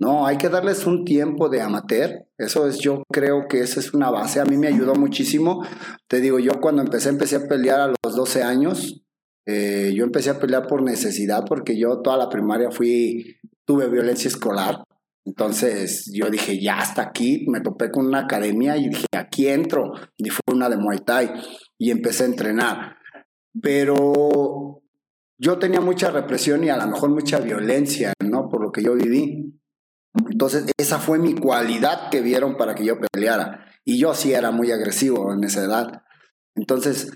No, hay que darles un tiempo de amateur. Eso es, yo creo que esa es una base. A mí me ayudó muchísimo. Te digo, yo cuando empecé, empecé a pelear a los 12 años. Eh, yo empecé a pelear por necesidad porque yo toda la primaria fui, tuve violencia escolar. Entonces yo dije, ya hasta aquí, me topé con una academia y dije, aquí entro. Y fue una de Muay Thai y empecé a entrenar. Pero yo tenía mucha represión y a lo mejor mucha violencia, ¿no? Por lo que yo viví. Entonces, esa fue mi cualidad que vieron para que yo peleara. Y yo sí era muy agresivo en esa edad. Entonces,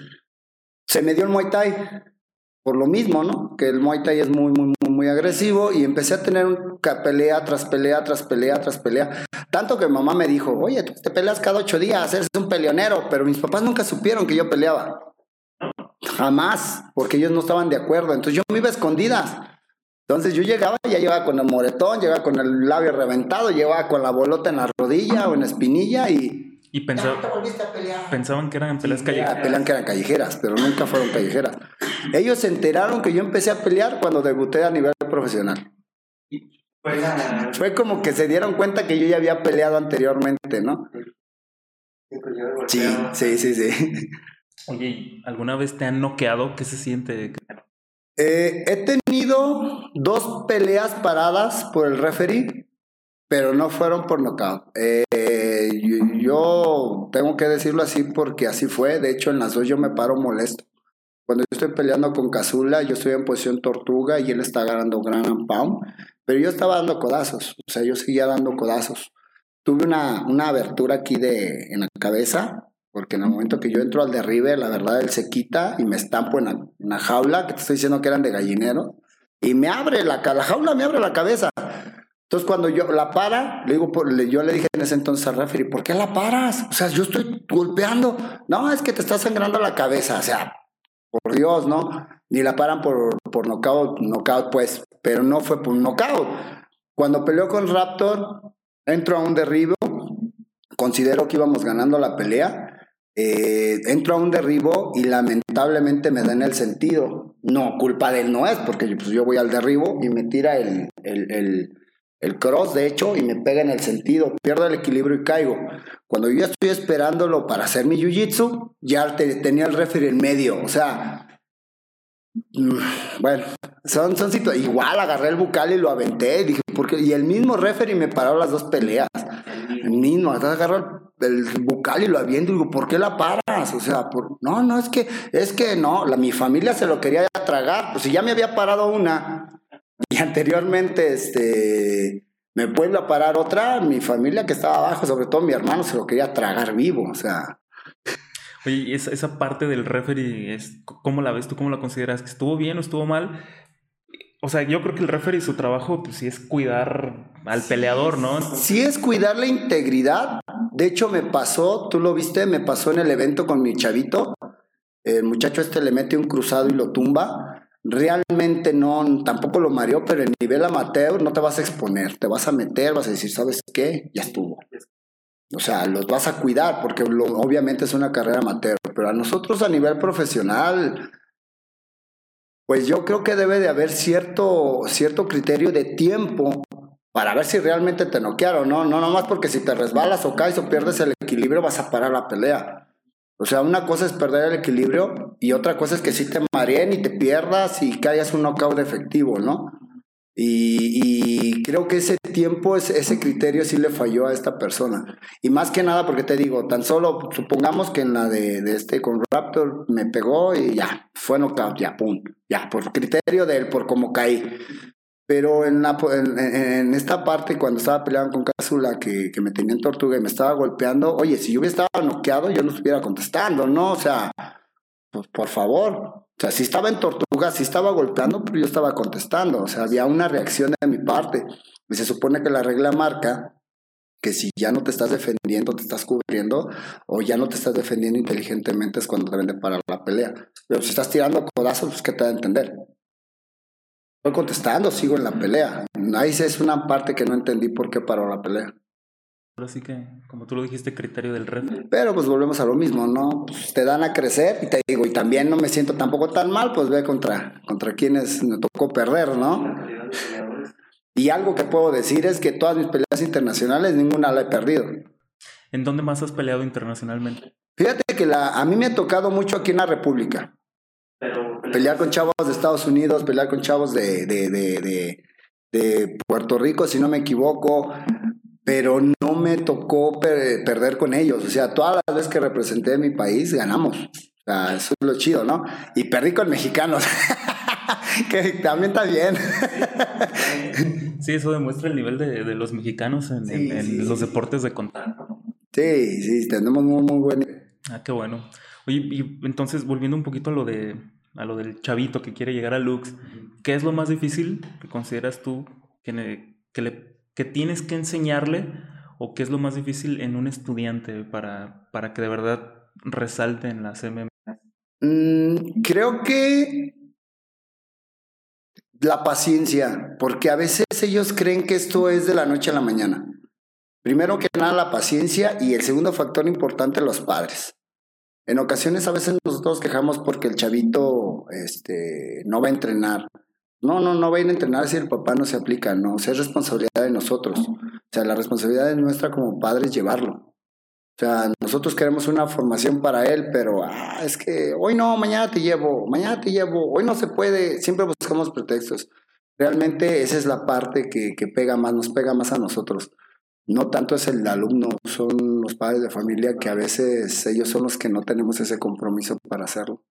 se me dio el Muay Thai por lo mismo, ¿no? Que el Muay Thai es muy, muy, muy, agresivo y empecé a tener pelea tras pelea, tras pelea, tras pelea. Tanto que mamá me dijo, oye, te peleas cada ocho días, eres un peleonero, pero mis papás nunca supieron que yo peleaba. Jamás, porque ellos no estaban de acuerdo. Entonces yo me iba a escondidas. Entonces yo llegaba, ya llegaba con el moretón, llegaba con el labio reventado, llegaba con la bolota en la rodilla o en la espinilla y... Y pensaba, pensaban que eran peleas callejeras. Pelean que eran callejeras, pero nunca fueron callejeras. Ellos se enteraron que yo empecé a pelear cuando debuté a nivel profesional. [LAUGHS] Fue como que se dieron cuenta que yo ya había peleado anteriormente, ¿no? Sí, sí, sí, sí. Oye, ¿alguna vez te han noqueado? ¿Qué se siente? Eh, he tenido dos peleas paradas por el referee, pero no fueron por knockout. Eh, yo, tengo que decirlo así porque así fue. De hecho, en las dos yo me paro molesto. Cuando yo estoy peleando con Cazula, yo estoy en posición tortuga y él está ganando gran pound, pero yo estaba dando codazos, o sea, yo seguía dando codazos. Tuve una, una abertura aquí de, en la cabeza porque en el momento que yo entro al derribe, la verdad, él se quita y me estampo en una jaula, que te estoy diciendo que eran de gallinero, y me abre la, la jaula, me abre la cabeza. Entonces, cuando yo la para, digo, yo le dije en ese entonces al referee, ¿por qué la paras? O sea, yo estoy golpeando. No, es que te está sangrando la cabeza. O sea, por Dios, ¿no? Ni la paran por, por knockout, knockout, pues, pero no fue por knockout. Cuando peleó con Raptor, entro a un derribo, considero que íbamos ganando la pelea eh, entro a un derribo y lamentablemente me da en el sentido. No, culpa de él no es, porque pues, yo voy al derribo y me tira el, el, cross, de hecho, y me pega en el sentido. Pierdo el equilibrio y caigo. Cuando yo estoy esperándolo para hacer mi jiu-jitsu, ya tenía el referee en medio. O sea, mm, bueno, son, son situaciones. Igual agarré el bucal y lo aventé. Dije, porque, y el mismo referee me paró las dos peleas. El mismo, agarró el bucal y lo aviento y digo, ¿por qué la paras? O sea, por, no, no, es que, es que no, la, mi familia se lo quería tragar, pues si ya me había parado una y anteriormente, este, me vuelve a parar otra, mi familia que estaba abajo, sobre todo mi hermano, se lo quería tragar vivo, o sea. Oye, esa, esa parte del referee, es, ¿cómo la ves tú? ¿Cómo la consideras? ¿Que estuvo bien o estuvo mal? O sea, yo creo que el referee, su trabajo, pues sí es cuidar al peleador, ¿no? Sí es cuidar la integridad. De hecho, me pasó, tú lo viste, me pasó en el evento con mi chavito. El muchacho este le mete un cruzado y lo tumba. Realmente no, tampoco lo mareó, pero en nivel amateur no te vas a exponer. Te vas a meter, vas a decir, ¿sabes qué? Ya estuvo. O sea, los vas a cuidar porque obviamente es una carrera amateur. Pero a nosotros a nivel profesional pues yo creo que debe de haber cierto, cierto criterio de tiempo para ver si realmente te noquearon, ¿no? No nomás porque si te resbalas o caes o pierdes el equilibrio vas a parar la pelea. O sea, una cosa es perder el equilibrio y otra cosa es que si te mareen y te pierdas y caigas un knockout efectivo, ¿no? Y, creo que ese tiempo, ese, criterio sí le falló a esta persona. Y más que nada porque te digo, tan solo supongamos que en la de, este con Raptor me pegó y ya, fue knockout, ya, pum, ya, por criterio de él, por cómo caí. Pero en, la, en, esta parte, cuando estaba peleando con Casula, que, que me tenía en tortuga y me estaba golpeando, oye, si yo hubiera estado noqueado, yo no estuviera contestando, ¿no? O sea, pues por favor, o sea, si estaba en tortuga, si estaba golpeando, pero yo estaba contestando. O sea, había una reacción de mi parte. Y se supone que la regla marca que si ya no te estás defendiendo, te estás cubriendo, o ya no te estás defendiendo inteligentemente es cuando deben de parar la pelea. Pero si estás tirando codazos, pues ¿qué te da a entender? Estoy contestando, sigo en la pelea. Ahí es una parte que no entendí por qué paró la pelea. Pero sí que, como tú lo dijiste, criterio del referee. Pero pues volvemos a lo mismo, ¿no? Pues te dan a crecer y te digo, y también no me siento tampoco tan mal, pues ve contra, contra quienes me tocó perder, ¿no? Y algo que puedo decir es que todas mis peleas internacionales, ninguna la he perdido. ¿En dónde más has peleado internacionalmente? Fíjate que la, a mí me ha tocado mucho aquí en la República. Pelear con chavos de Estados Unidos, pelear con chavos de, de, de, de Puerto Rico, si no me equivoco pero no me tocó perder con ellos. O sea, todas las veces que representé mi país, ganamos. O sea, eso es lo chido, ¿no? Y perdí con mexicanos. [LAUGHS] que también está bien. sí, eso demuestra el nivel de, los mexicanos en, los deportes de contacto. Sí, sí, tenemos muy, muy buen. Ah, qué bueno. Oye, y entonces volviendo un poquito a lo de a lo del chavito que quiere llegar a Lux, ¿qué es lo más difícil que consideras tú que, que, le, que tienes que enseñarle o qué es lo más difícil en un estudiante para, para que de verdad resalte en las MMA? Mm, creo que la paciencia, porque a veces ellos creen que esto es de la noche a la mañana. Primero que nada la paciencia y el segundo factor importante los padres. En ocasiones a veces nosotros quejamos porque el chavito este, no va a entrenar. No, no, no va a ir a entrenar si el papá no se aplica, no, es responsabilidad de nosotros. O sea, la responsabilidad es nuestra como padres llevarlo. O sea, nosotros queremos una formación para él, pero ah, es que hoy no, mañana te llevo, mañana te llevo, hoy no se puede, siempre buscamos pretextos. Realmente esa es la parte que, que pega más, nos pega más a nosotros no tanto es el alumno, son los padres de familia que a veces ellos son los que no tenemos ese compromiso para hacerlo.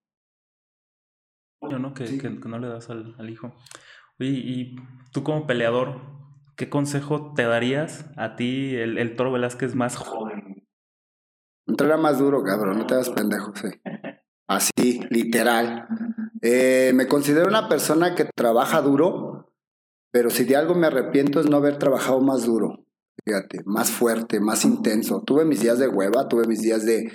¿no? Que, que, no le das al, hijo. Oye, y tú como peleador, ¿qué consejo te darías a ti, el, el Toro Velázquez más joven? Entrena más duro, cabrón, no te hagas pendejo, sí. Así, literal. Eh, me considero una persona que trabaja duro, pero si de algo me arrepiento es no haber trabajado más duro. Fíjate, más fuerte, más intenso. Tuve mis días de hueva, tuve mis días de,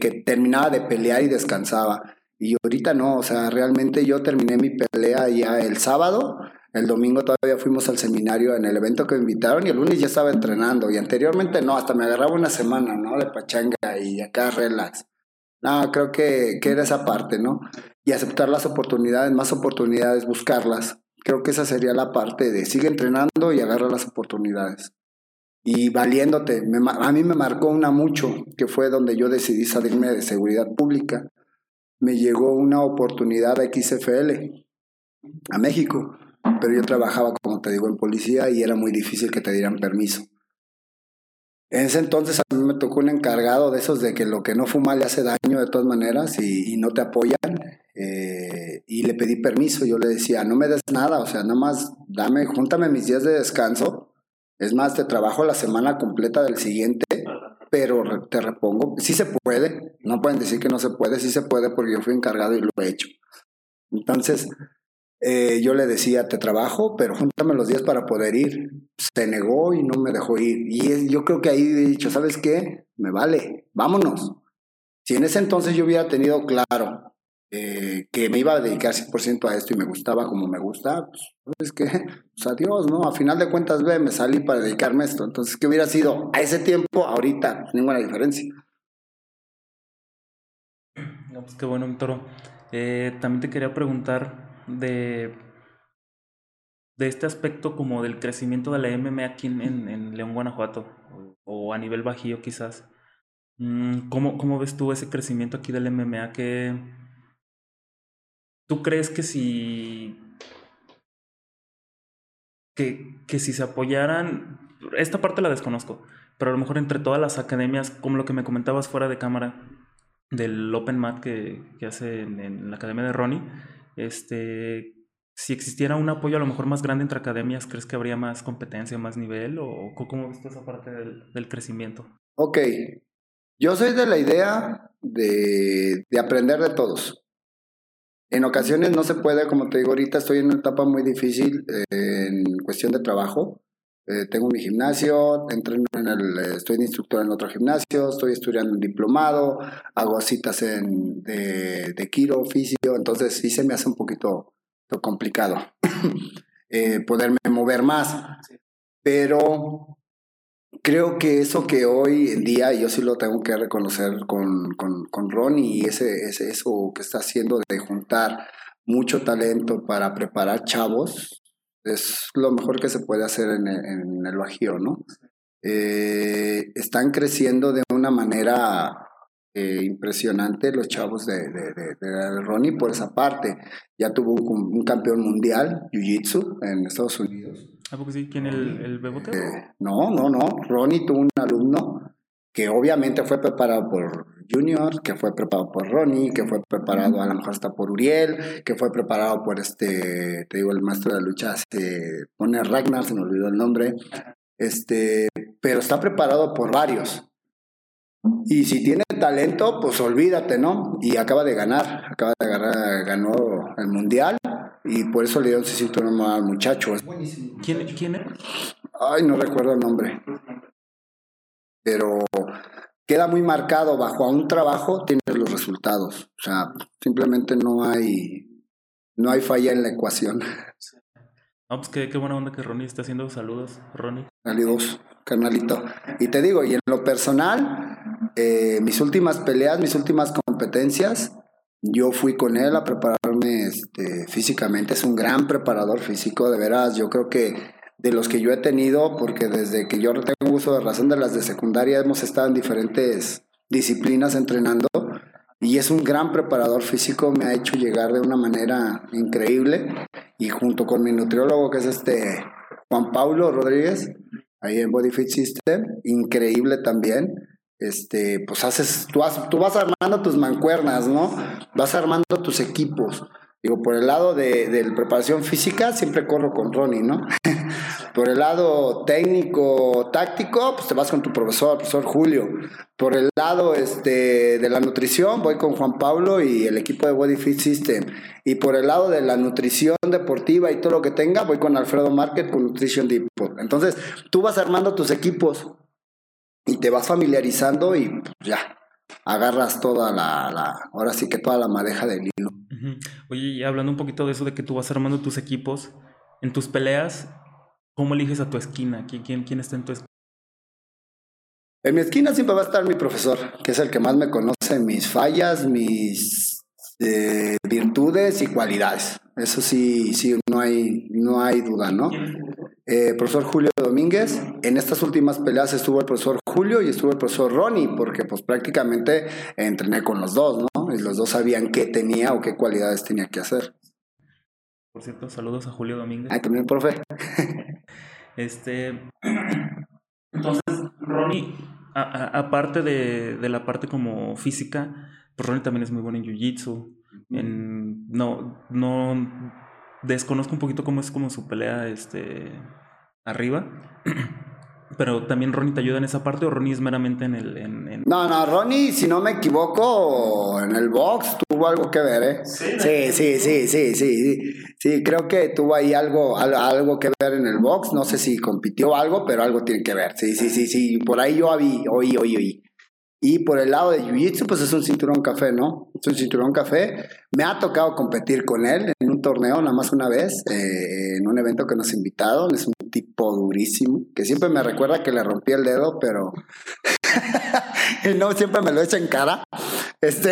que terminaba de pelear y descansaba. Y ahorita no, o sea, realmente yo terminé mi pelea ya el sábado, el domingo todavía fuimos al seminario en el evento que me invitaron y el lunes ya estaba entrenando. Y anteriormente no, hasta me agarraba una semana, ¿no? De pachanga y acá relax. No, creo que, que era esa parte, ¿no? Y aceptar las oportunidades, más oportunidades, buscarlas. Creo que esa sería la parte de sigue entrenando y agarra las oportunidades y valiéndote. a mí me marcó una mucho, que fue donde yo decidí salirme de seguridad pública. Me llegó una oportunidad a XFL, a México, pero yo trabajaba, como te digo, en policía y era muy difícil que te dieran permiso. En ese entonces a mí me tocó un encargado de esos de que lo que no fuma le hace daño de todas maneras y, no te apoyan. Eh, y le pedí permiso, yo le decía, no me des nada, o sea, nada más dame, júntame mis días de descanso es más, te trabajo la semana completa del siguiente, pero te repongo. Sí se puede, no pueden decir que no se puede, sí se puede porque yo fui encargado y lo he hecho. Entonces, eh, yo le decía, te trabajo, pero júntame los días para poder ir. Se negó y no me dejó ir. Y yo creo que ahí he dicho, ¿sabes qué? Me vale, vámonos. Si en ese entonces yo hubiera tenido claro eh, que me iba a dedicar 100% a esto y me gustaba como me gusta, pues, es que, pues adiós, ¿no? A final de cuentas, ve, me salí para dedicarme a esto. Entonces, ¿qué hubiera sido a ese tiempo, ahorita? Ninguna diferencia. No, pues qué bueno, toro. Eh, también te quería preguntar de, de este aspecto como del crecimiento de la MMA aquí en, León, Guanajuato, o, a nivel bajío quizás. Mm, ¿Cómo, ¿Cómo ves tú ese crecimiento aquí del MMA? que ¿Tú crees que si. Que, que si se apoyaran. Esta parte la desconozco, pero a lo mejor entre todas las academias, como lo que me comentabas fuera de cámara, del Open Mat que, que hace en, la academia de Ronnie, este, si existiera un apoyo a lo mejor más grande entre academias, ¿crees que habría más competencia, más nivel? ¿O cómo ves esa parte del, del, crecimiento? Ok, yo soy de la idea de, de aprender de todos. En ocasiones no se puede, como te digo, ahorita estoy en una etapa muy difícil eh, en cuestión de trabajo. Eh, tengo mi gimnasio, entreno en el, estoy de instructor en otro gimnasio, estoy estudiando un diplomado, hago citas en, de, de Quiro, entonces sí se me hace un poquito complicado [COUGHS] eh, poderme mover más. Pero creo que eso que hoy en día, yo sí lo tengo que reconocer con, con, con Ron y ese, ese, eso que está haciendo de juntar mucho talento para preparar chavos, es lo mejor que se puede hacer en el, en el Bajío, ¿no? Eh, están creciendo de una manera eh, impresionante los chavos de, de, de, Ronnie por esa parte. Ya tuvo un, un campeón mundial, Jiu-Jitsu, en Estados Unidos. ¿A poco sí? ¿Quién el, el Bebote? Eh, no, no, no. Ronnie tuvo un alumno que obviamente fue preparado por Junior, que fue preparado por Ronnie, que fue preparado a lo mejor hasta por Uriel, que fue preparado por este, te digo, el maestro de la lucha, se pone Ragnar, se me olvidó el nombre, este, pero está preparado por varios. Y si tiene talento, pues olvídate, ¿no? Y acaba de ganar, acaba de ganar, ganó el mundial y por eso le dio un cinturón al muchacho. ¿Quién, ¿Quién es? Ay, no recuerdo el nombre. Pero queda muy marcado bajo a un trabajo, tienes los resultados. O sea, simplemente no hay, no hay falla en la ecuación. No, pues qué, qué buena onda que Ronnie está haciendo saludos, Ronnie. Saludos, carnalito. Y te digo, y en lo personal, eh, mis últimas peleas, mis últimas competencias, yo fui con él a prepararme este, físicamente. Es un gran preparador físico, de veras. Yo creo que de los que yo he tenido, porque desde que yo tengo uso de razón de las de secundaria hemos estado en diferentes disciplinas entrenando y es un gran preparador físico, me ha hecho llegar de una manera increíble y junto con mi nutriólogo que es este Juan Pablo Rodríguez, ahí en Body Fit System, increíble también. Este, pues haces, tú, tú vas armando tus mancuernas, ¿no? Vas armando tus equipos. Digo, por el lado de, de preparación física, siempre corro con Ronnie, ¿no? [LAUGHS] por el lado técnico, táctico, pues te vas con tu profesor, profesor Julio. Por el lado este, de la nutrición, voy con Juan Pablo y el equipo de Body Fit System. Y por el lado de la nutrición deportiva y todo lo que tenga, voy con Alfredo Market con Nutrition Depot. Entonces, tú vas armando tus equipos y te vas familiarizando y pues, ya, agarras toda la, la, ahora sí que toda la madeja del hilo. Oye, y hablando un poquito de eso de que tú vas armando tus equipos, en tus peleas, ¿cómo eliges a tu esquina? ¿Quién, quién, quién está en tu esquina? En mi esquina siempre va a estar mi profesor, que es el que más me conoce mis fallas, mis eh, virtudes y cualidades. Eso sí, sí, no hay, no hay duda, ¿no? Eh, profesor Julio Domínguez. En estas últimas peleas estuvo el profesor Julio y estuvo el profesor Ronnie, porque pues prácticamente entrené con los dos, ¿no? Y los dos sabían qué tenía o qué cualidades tenía que hacer. Por cierto, saludos a Julio Domínguez. Ah, también, profe. [LAUGHS] este. Entonces, Ronnie, aparte de, de, la parte como física, pues Ronnie también es muy bueno en jiu-jitsu. En, no, no desconozco un poquito cómo es como su pelea este, arriba. [CLEARS THROAT] Pero también Ronnie te ayuda en esa parte o Ronnie es meramente en el... En, No, no, Ronnie, si no me equivoco, en el box tuvo algo que ver, ¿eh? Sí, sí, sí, sí, sí, sí. Sí, creo que tuvo ahí algo, algo que ver en el box. No sé si compitió algo, pero algo tiene que ver. Sí, sí, sí, sí. Por ahí yo oí, oí, oí, oí. Y por el lado de Jiu-Jitsu, pues es un cinturón café, ¿no? Es un cinturón café. Me ha tocado competir con él en un torneo, nada más una vez, eh, en un evento que nos invitaron. Es un tipo durísimo, que siempre me recuerda que le rompí el dedo, pero. [LAUGHS] no, siempre me lo echa en cara. Este.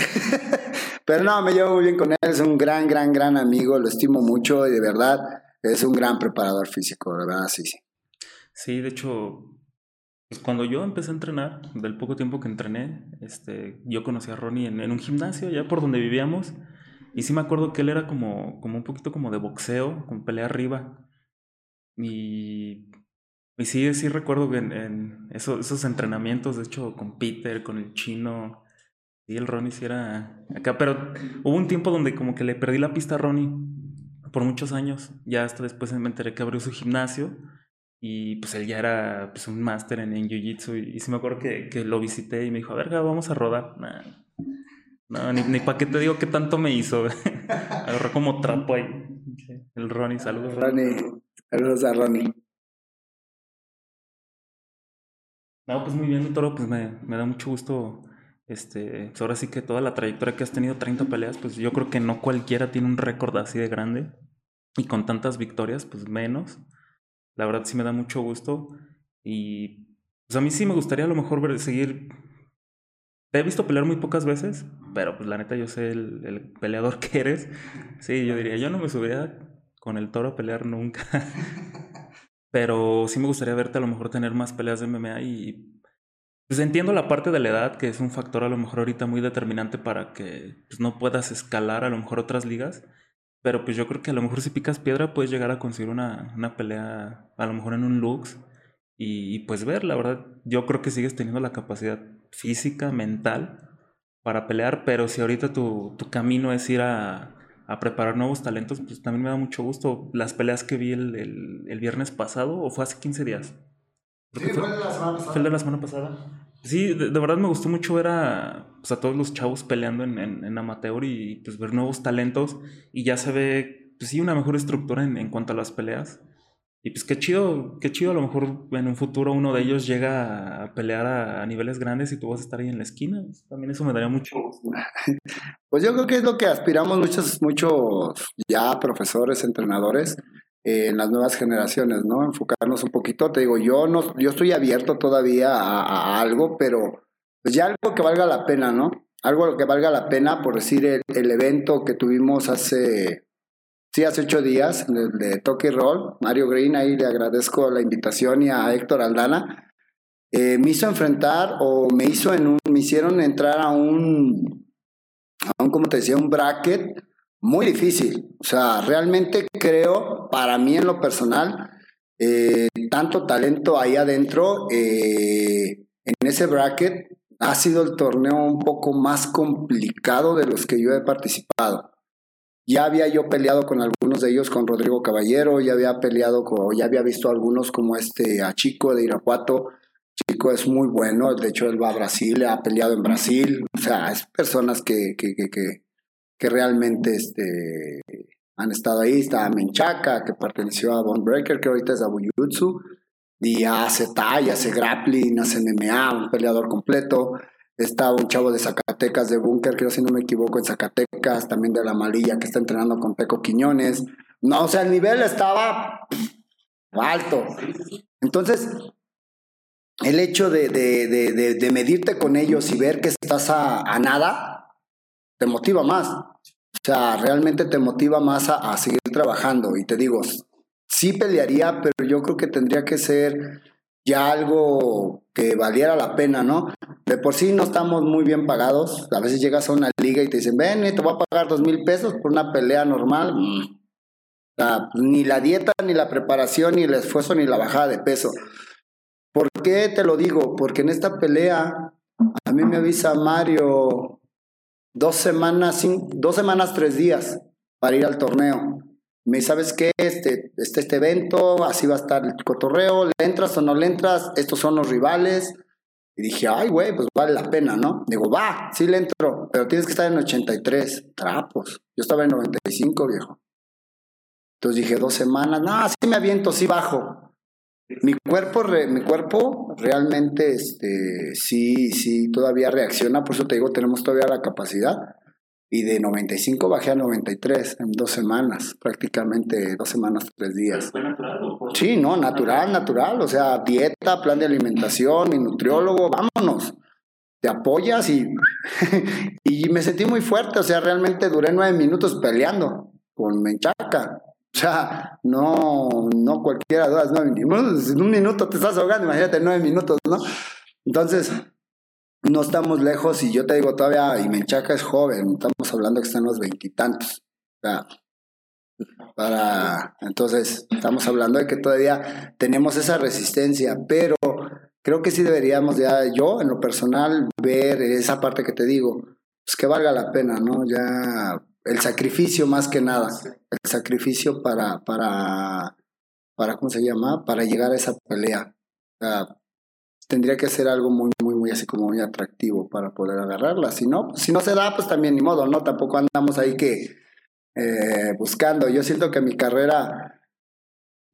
[LAUGHS] pero no, me llevo muy bien con él. Es un gran, gran, gran amigo. Lo estimo mucho y de verdad es un gran preparador físico, de verdad, sí, sí. Sí, de hecho, cuando yo empecé a entrenar, del poco tiempo que entrené, este, yo conocí a Ronnie en, un gimnasio, ya por donde vivíamos, y sí me acuerdo que él era como, como un poquito como de boxeo, con pelea arriba. Y, y sí, sí recuerdo que en, esos, entrenamientos, de hecho, con Peter, con el chino, y el Ronnie sí era acá, pero hubo un tiempo donde como que le perdí la pista a Ronnie por muchos años, ya hasta después me enteré que abrió su gimnasio y pues él ya era pues, un máster en, Jiu-Jitsu. Y, sí me acuerdo que, que, lo visité y me dijo, a ver, vamos a rodar. No, ni, ni para qué te digo qué tanto me hizo. [LAUGHS] Agarró como trapo ahí. El Ronnie, saludos. Ronnie, saludos a Ronnie. No, pues muy bien, mi toro, pues me, me da mucho gusto. Este, pues ahora sí que toda la trayectoria que has tenido, 30 peleas, pues yo creo que no cualquiera tiene un récord así de grande. Y con tantas victorias, pues menos. La verdad sí me da mucho gusto. Y pues a mí sí me gustaría a lo mejor ver, seguir... Te he visto pelear muy pocas veces, pero pues la neta yo sé el, el peleador [LAUGHS] que eres. Sí, yo diría, yo no me subiría con el toro a pelear nunca. [LAUGHS] pero sí me gustaría verte a lo mejor tener más peleas de MMA y... Pues entiendo la parte de la edad, que es un factor a lo mejor ahorita muy determinante para que pues, no puedas escalar a lo mejor otras ligas. Pero pues yo creo que a lo mejor si picas piedra puedes llegar a conseguir una, una pelea, a lo mejor en un Lux. Y, pues ver, la verdad, yo creo que sigues teniendo la capacidad física, mental, para pelear, pero si ahorita tu, tu camino es ir a, a, preparar nuevos talentos, pues también me da mucho gusto. Las peleas que vi el, el, el viernes pasado, o fue hace 15 días. Sí, fue, de la semana pasada. Fue el de la semana pasada. Sí, de, verdad me gustó mucho ver a, pues, todos los chavos peleando en, en, amateur y pues ver nuevos talentos y ya se ve, pues sí, una mejor estructura en, en cuanto a las peleas. Y pues qué chido, qué chido, a lo mejor en un futuro uno de ellos llega a pelear a, niveles grandes y tú vas a estar ahí en la esquina. También eso me daría mucho. Pues yo creo que es lo que aspiramos muchos, muchos ya profesores, entrenadores, eh, en las nuevas generaciones, ¿no? Enfocarnos un poquito. Te digo, yo no, yo estoy abierto todavía a, algo, pero pues ya algo que valga la pena, ¿no? Algo que valga la pena, por decir, el, el evento que tuvimos hace Sí, hace ocho días, de, de Toque Roll, Mario Green, ahí le agradezco la invitación y a Héctor Aldana. Eh, me hizo enfrentar o me hizo en un, me hicieron entrar a un, a un, como te decía, un bracket muy difícil. O sea, realmente creo, para mí en lo personal, eh, tanto talento ahí adentro, eh, en ese bracket, ha sido el torneo un poco más complicado de los que yo he participado. Ya había yo peleado con algunos de ellos, con Rodrigo Caballero, ya había peleado con, ya había visto algunos como este a Chico de Irapuato. Chico es muy bueno, de hecho él va a Brasil, ha peleado en Brasil, o sea, es personas que, que, que, que, realmente este, han estado ahí. Está Menchaca, que perteneció a Bone Breaker, que ahorita es a Bujutsu, y hace talla, hace grappling, hace MMA, un peleador completo. Estaba un chavo de Zacatecas de Búnker, creo si no me equivoco, en Zacatecas, también de la Malilla, que está entrenando con Peco Quiñones. No, o sea, el nivel estaba alto. Entonces, el hecho de, de, de, de medirte con ellos y ver que estás a, nada, te motiva más. O sea, realmente te motiva más a, seguir trabajando. Y te digo, sí pelearía, pero yo creo que tendría que ser ya algo que valiera la pena, ¿no? De por sí no estamos muy bien pagados. A veces llegas a una liga y te dicen, ven, te voy a pagar dos mil pesos por una pelea normal. Mm. Ni la dieta, ni la preparación, ni el esfuerzo, ni la bajada de peso. ¿Por qué te lo digo? Porque en esta pelea, a mí me avisa Mario dos semanas, cinco, dos semanas, tres días para ir al torneo me sabes qué, este, este, este evento, así va a estar el cotorreo, ¿le entras o no le entras? Estos son los rivales. Y dije, ay, güey, pues vale la pena, ¿no? Digo, va, sí le entro, pero tienes que estar en 83. Trapos. Yo estaba en 95, viejo. Entonces dije, dos semanas, no, sí me aviento, sí bajo. Mi cuerpo, re, mi cuerpo realmente, este, sí, sí, todavía reacciona, por eso te digo, tenemos todavía la capacidad y de 95 bajé a 93 en dos semanas, prácticamente dos semanas, tres días. ¿Fue natural o Sí, no, natural, natural. O sea, dieta, plan de alimentación, mi nutriólogo, vámonos. Te apoyas y, [LAUGHS] y me sentí muy fuerte. O sea, realmente duré nueve minutos peleando con Menchaca. O sea, no, no cualquiera dudas nueve. En un minuto te estás ahogando, imagínate nueve minutos, ¿no? Entonces, no estamos lejos y yo te digo todavía, y Menchaca es joven, estamos hablando que están los veintitantos. O sea, para, entonces, estamos hablando de que todavía tenemos esa resistencia, pero creo que sí deberíamos ya, yo en lo personal, ver esa parte que te digo, pues que valga la pena, ¿no? Ya el sacrificio más que nada, el sacrificio para, para, para, ¿cómo se llama? Para llegar a esa pelea. Tendría que ser algo muy, muy, muy así como muy atractivo para poder agarrarla. Si no, si no se da, pues también ni modo, ¿no? Tampoco andamos ahí que eh, buscando. Yo siento que mi carrera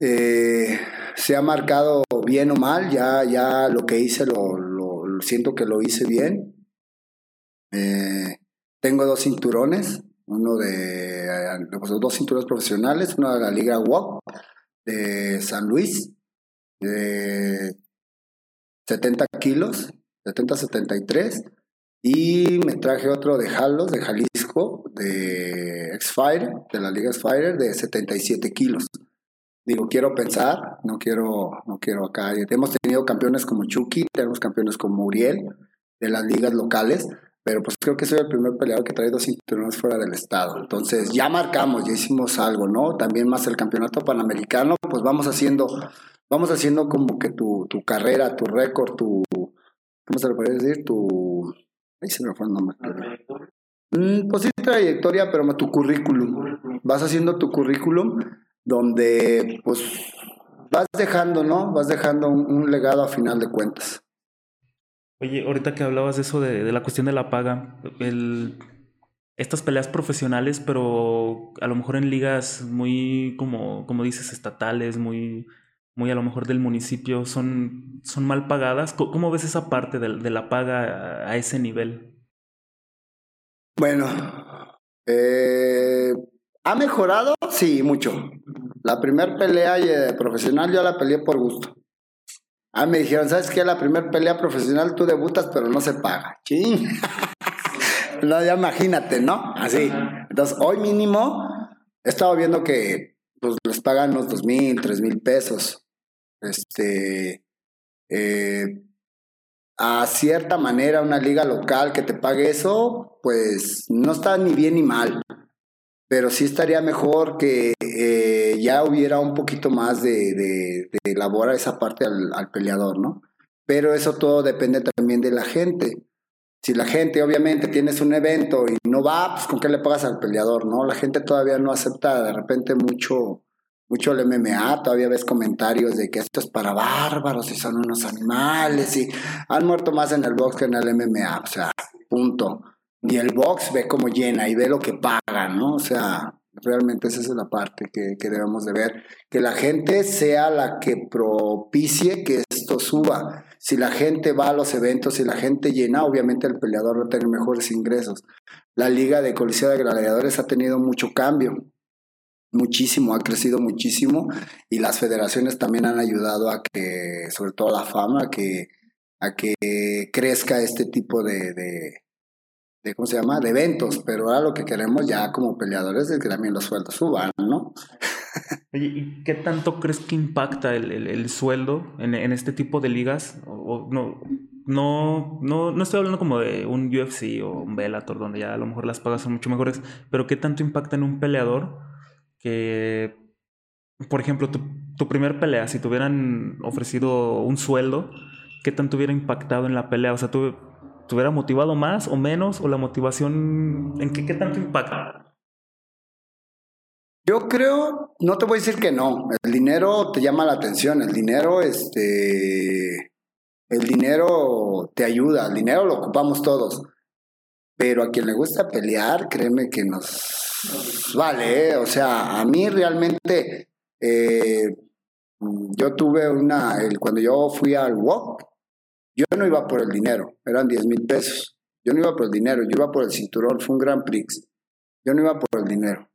eh, se ha marcado bien o mal, ya, ya lo que hice lo, lo, lo siento que lo hice bien. Eh, tengo dos cinturones, uno de pues, dos cinturones profesionales, uno de la Liga WOC de San Luis, de 70 kilos, 70-73. Y me traje otro de Jalos, de Jalisco, de X-Fighter, de la Liga X-Fighter, de 77 kilos. Digo, quiero pensar, no quiero, no quiero acá. Hemos tenido campeones como Chucky, tenemos campeones como Uriel, de las ligas locales, pero pues creo que soy el primer peleador que trae dos cinturones fuera del estado. Entonces ya marcamos, ya hicimos algo, ¿no? También más el campeonato panamericano, pues vamos haciendo vamos haciendo como que tu, tu carrera, tu récord, tu, ¿cómo se le puede decir? Tu, Ahí se me fue el nombre. Mm, pues sí, trayectoria, pero tu currículum. Vas haciendo tu currículum donde, pues, vas dejando, ¿no? Vas dejando un, legado a final de cuentas. Oye, ahorita que hablabas de eso, de, la cuestión de la paga, estas peleas profesionales, pero a lo mejor en ligas muy, como, como dices, estatales, muy, muy a lo mejor del municipio, son, son mal pagadas. ¿Cómo ves esa parte de, de la paga a ese nivel? Bueno, eh, ¿ha mejorado? Sí, mucho. La primera pelea eh, profesional yo la peleé por gusto. Ah, me dijeron, ¿sabes qué? La primera pelea profesional tú debutas, pero no se paga. Ching. [LAUGHS] no, ya imagínate, ¿no? Así. Entonces, hoy mínimo, he estado viendo que pues, les pagan unos dos mil, tres mil pesos. Este. Eh, a cierta manera, una liga local que te pague eso, pues no está ni bien ni mal. Pero sí estaría mejor que eh, ya hubiera un poquito más de, de, de elaborar esa parte al, peleador, ¿no? Pero eso todo depende también de la gente. Si la gente, obviamente, tienes un evento y no va, pues con qué le pagas al peleador, ¿no? La gente todavía no acepta de repente mucho, mucho el MMA, todavía ves comentarios de que esto es para bárbaros y son unos animales y han muerto más en el box que en el MMA, o sea, punto. Y el box ve cómo llena y ve lo que paga, ¿no? O sea, realmente esa es la parte que, que debemos de ver, que la gente sea la que propicie que esto suba si la gente va a los eventos, si la gente llena, obviamente el peleador va a tener mejores ingresos. La liga de Coliseo de Gladiadores ha tenido mucho cambio, muchísimo, ha crecido muchísimo y las federaciones también han ayudado a que, sobre todo la fama, a que, a que crezca este tipo de, de, ¿cómo se llama?, de eventos, pero ahora lo que queremos ya como peleadores es que también los sueldos suban, ¿no? [LAUGHS] Oye, ¿y qué tanto crees que impacta el, el, sueldo en, en, este tipo de ligas? O, no, no, no, no estoy hablando como de un UFC o un Bellator, donde ya a lo mejor las pagas son mucho mejores, pero ¿qué tanto impacta en un peleador que, por ejemplo, tu, tu primer pelea, si te hubieran ofrecido un sueldo, ¿qué tanto hubiera impactado en la pelea? O sea, ¿tú, ¿te hubiera motivado más o menos? ¿O la motivación, en qué, qué tanto impacta? Yo creo, no te voy a decir que no, el dinero te llama la atención, el dinero, este, el dinero te ayuda, el dinero lo ocupamos todos, pero a quien le gusta pelear, créeme que nos vale, ¿eh? o sea, a mí realmente, eh, yo tuve una, el, cuando yo fui al WOC, yo no iba por el dinero, eran 10 mil pesos, yo no iba por el dinero, yo iba por el cinturón, fue un Grand Prix, yo no iba por el dinero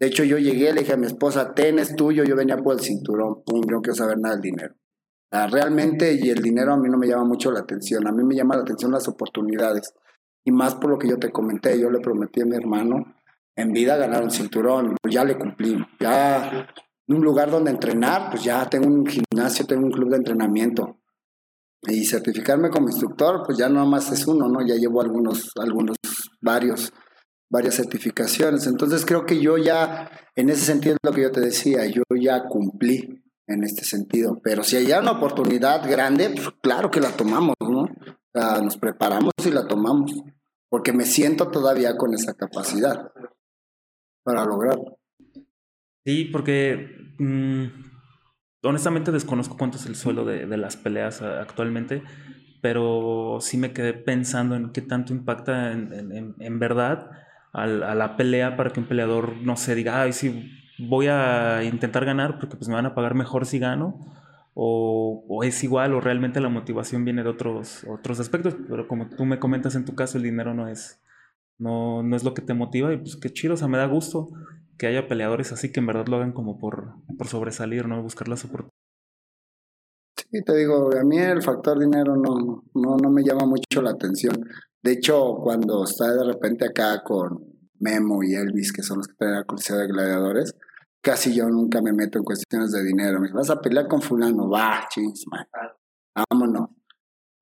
de hecho, yo llegué, le dije a mi esposa, ten, es tuyo, yo venía por el cinturón, pum, yo no quiero saber nada del dinero. realmente, y el dinero a mí no me llama mucho la atención, a mí me llama la atención las oportunidades. Y más por lo que yo te comenté, yo le prometí a mi hermano en vida ganar un cinturón, pues ya le cumplí. Ya en un lugar donde entrenar, pues ya tengo un gimnasio, tengo un club de entrenamiento. Y certificarme como instructor, pues ya no más es uno, ¿no? Ya llevo algunos, algunos, varios varias certificaciones. Entonces creo que yo ya, en ese sentido es lo que yo te decía, yo ya cumplí en este sentido. Pero si hay una oportunidad grande, pues claro que la tomamos, ¿no? O sea, nos preparamos y la tomamos, porque me siento todavía con esa capacidad para lograrlo. Sí, porque mm, honestamente desconozco cuánto es el suelo de, de las peleas actualmente, pero sí me quedé pensando en qué tanto impacta en, en, en verdad a la pelea para que un peleador no se diga, ay, sí, voy a intentar ganar porque pues me van a pagar mejor si gano, o, o, es igual, o realmente la motivación viene de otros, otros aspectos, pero como tú me comentas en tu caso, el dinero no es, no, no es lo que te motiva, y pues qué chido, o sea, me da gusto que haya peleadores así que en verdad lo hagan como por, por sobresalir, ¿no? Buscar las oportunidades. Sí, te digo, a mí el factor dinero no, no, no me llama mucho la atención. De hecho, cuando está de repente acá con Memo y Elvis, que son los que tienen la Coliseo de Gladiadores, casi yo nunca me meto en cuestiones de dinero. Me vas a pelear con fulano, va, chis, man. Vámonos.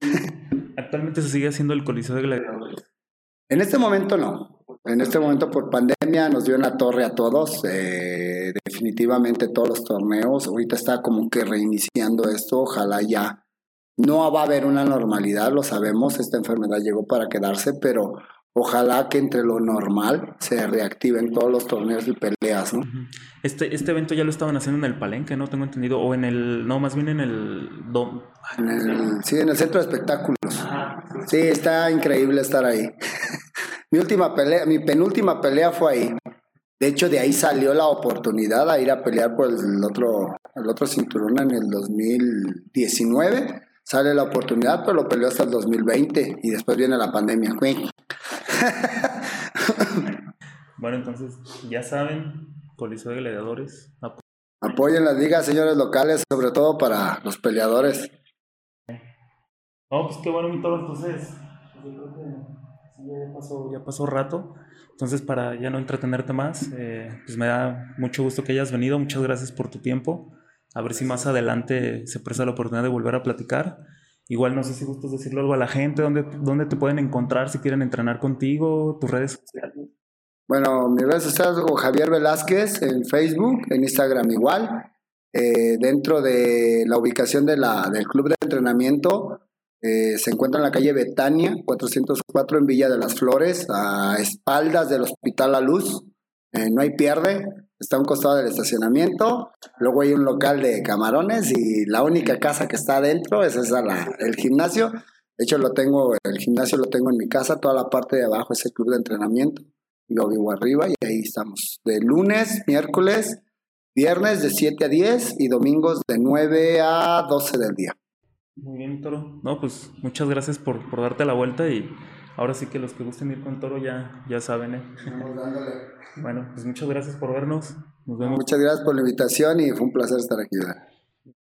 [LAUGHS] ¿Actualmente se sigue haciendo el Coliseo de Gladiadores? En este momento no. En este momento por pandemia nos dio una torre a todos. Eh, definitivamente todos los torneos. Ahorita está como que reiniciando esto. Ojalá ya No va a haber una normalidad, lo sabemos, esta enfermedad llegó para quedarse, pero ojalá que entre lo normal se reactiven todos los torneos y peleas, ¿no? Este, este evento ya lo estaban haciendo en el Palenque, ¿no? Tengo entendido, o en el, no, más bien en el... En el sí, en el centro de espectáculos. Sí, está increíble estar ahí. [LAUGHS] mi última pelea, mi penúltima pelea fue ahí. De hecho, de ahí salió la oportunidad a ir a pelear por el otro, el otro cinturón en el 2019 sale la oportunidad, pero lo peleó hasta el 2020 y después viene la pandemia. [LAUGHS] bueno, entonces ya saben, Coliseo de Gladiadores. Apoyen las ligas, señores locales, sobre todo para los peleadores. No, pues qué bueno, mi toro, entonces. Ya pasó, ya pasó rato. Entonces, para ya no entretenerte más, eh, pues me da mucho gusto que hayas venido. Muchas gracias por tu tiempo. A ver si más adelante se presta la oportunidad de volver a platicar. Igual no sé si gustas decirle algo a la gente, dónde, dónde te pueden encontrar si quieren entrenar contigo, tus redes sociales. Bueno, mis redes sociales como Javier Velázquez en Facebook, en Instagram igual. Eh, dentro de la ubicación de la, del club de entrenamiento eh, se encuentra en la calle Betania, 404 en Villa de las Flores, a espaldas del Hospital La Luz. Eh, no hay pierde, está a un costado del estacionamiento, luego hay un local de camarones y la única casa que está adentro es esa, la, el gimnasio. De hecho, lo tengo, el gimnasio lo tengo en mi casa, toda la parte de abajo es el club de entrenamiento. Yo vivo arriba y ahí estamos. De lunes, miércoles, viernes de 7 a 10 y domingos de 9 a 12 del día. Muy bien, Toro. No, pues muchas gracias por, por darte la vuelta y ahora sí que los que gusten ir con Toro ya, ya saben, ¿eh? bueno, pues muchas gracias por vernos. Nos vemos. Muchas gracias por la invitación y fue un placer estar aquí.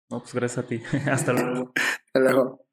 No, pues gracias a ti. [LAUGHS] Hasta luego. Hasta luego.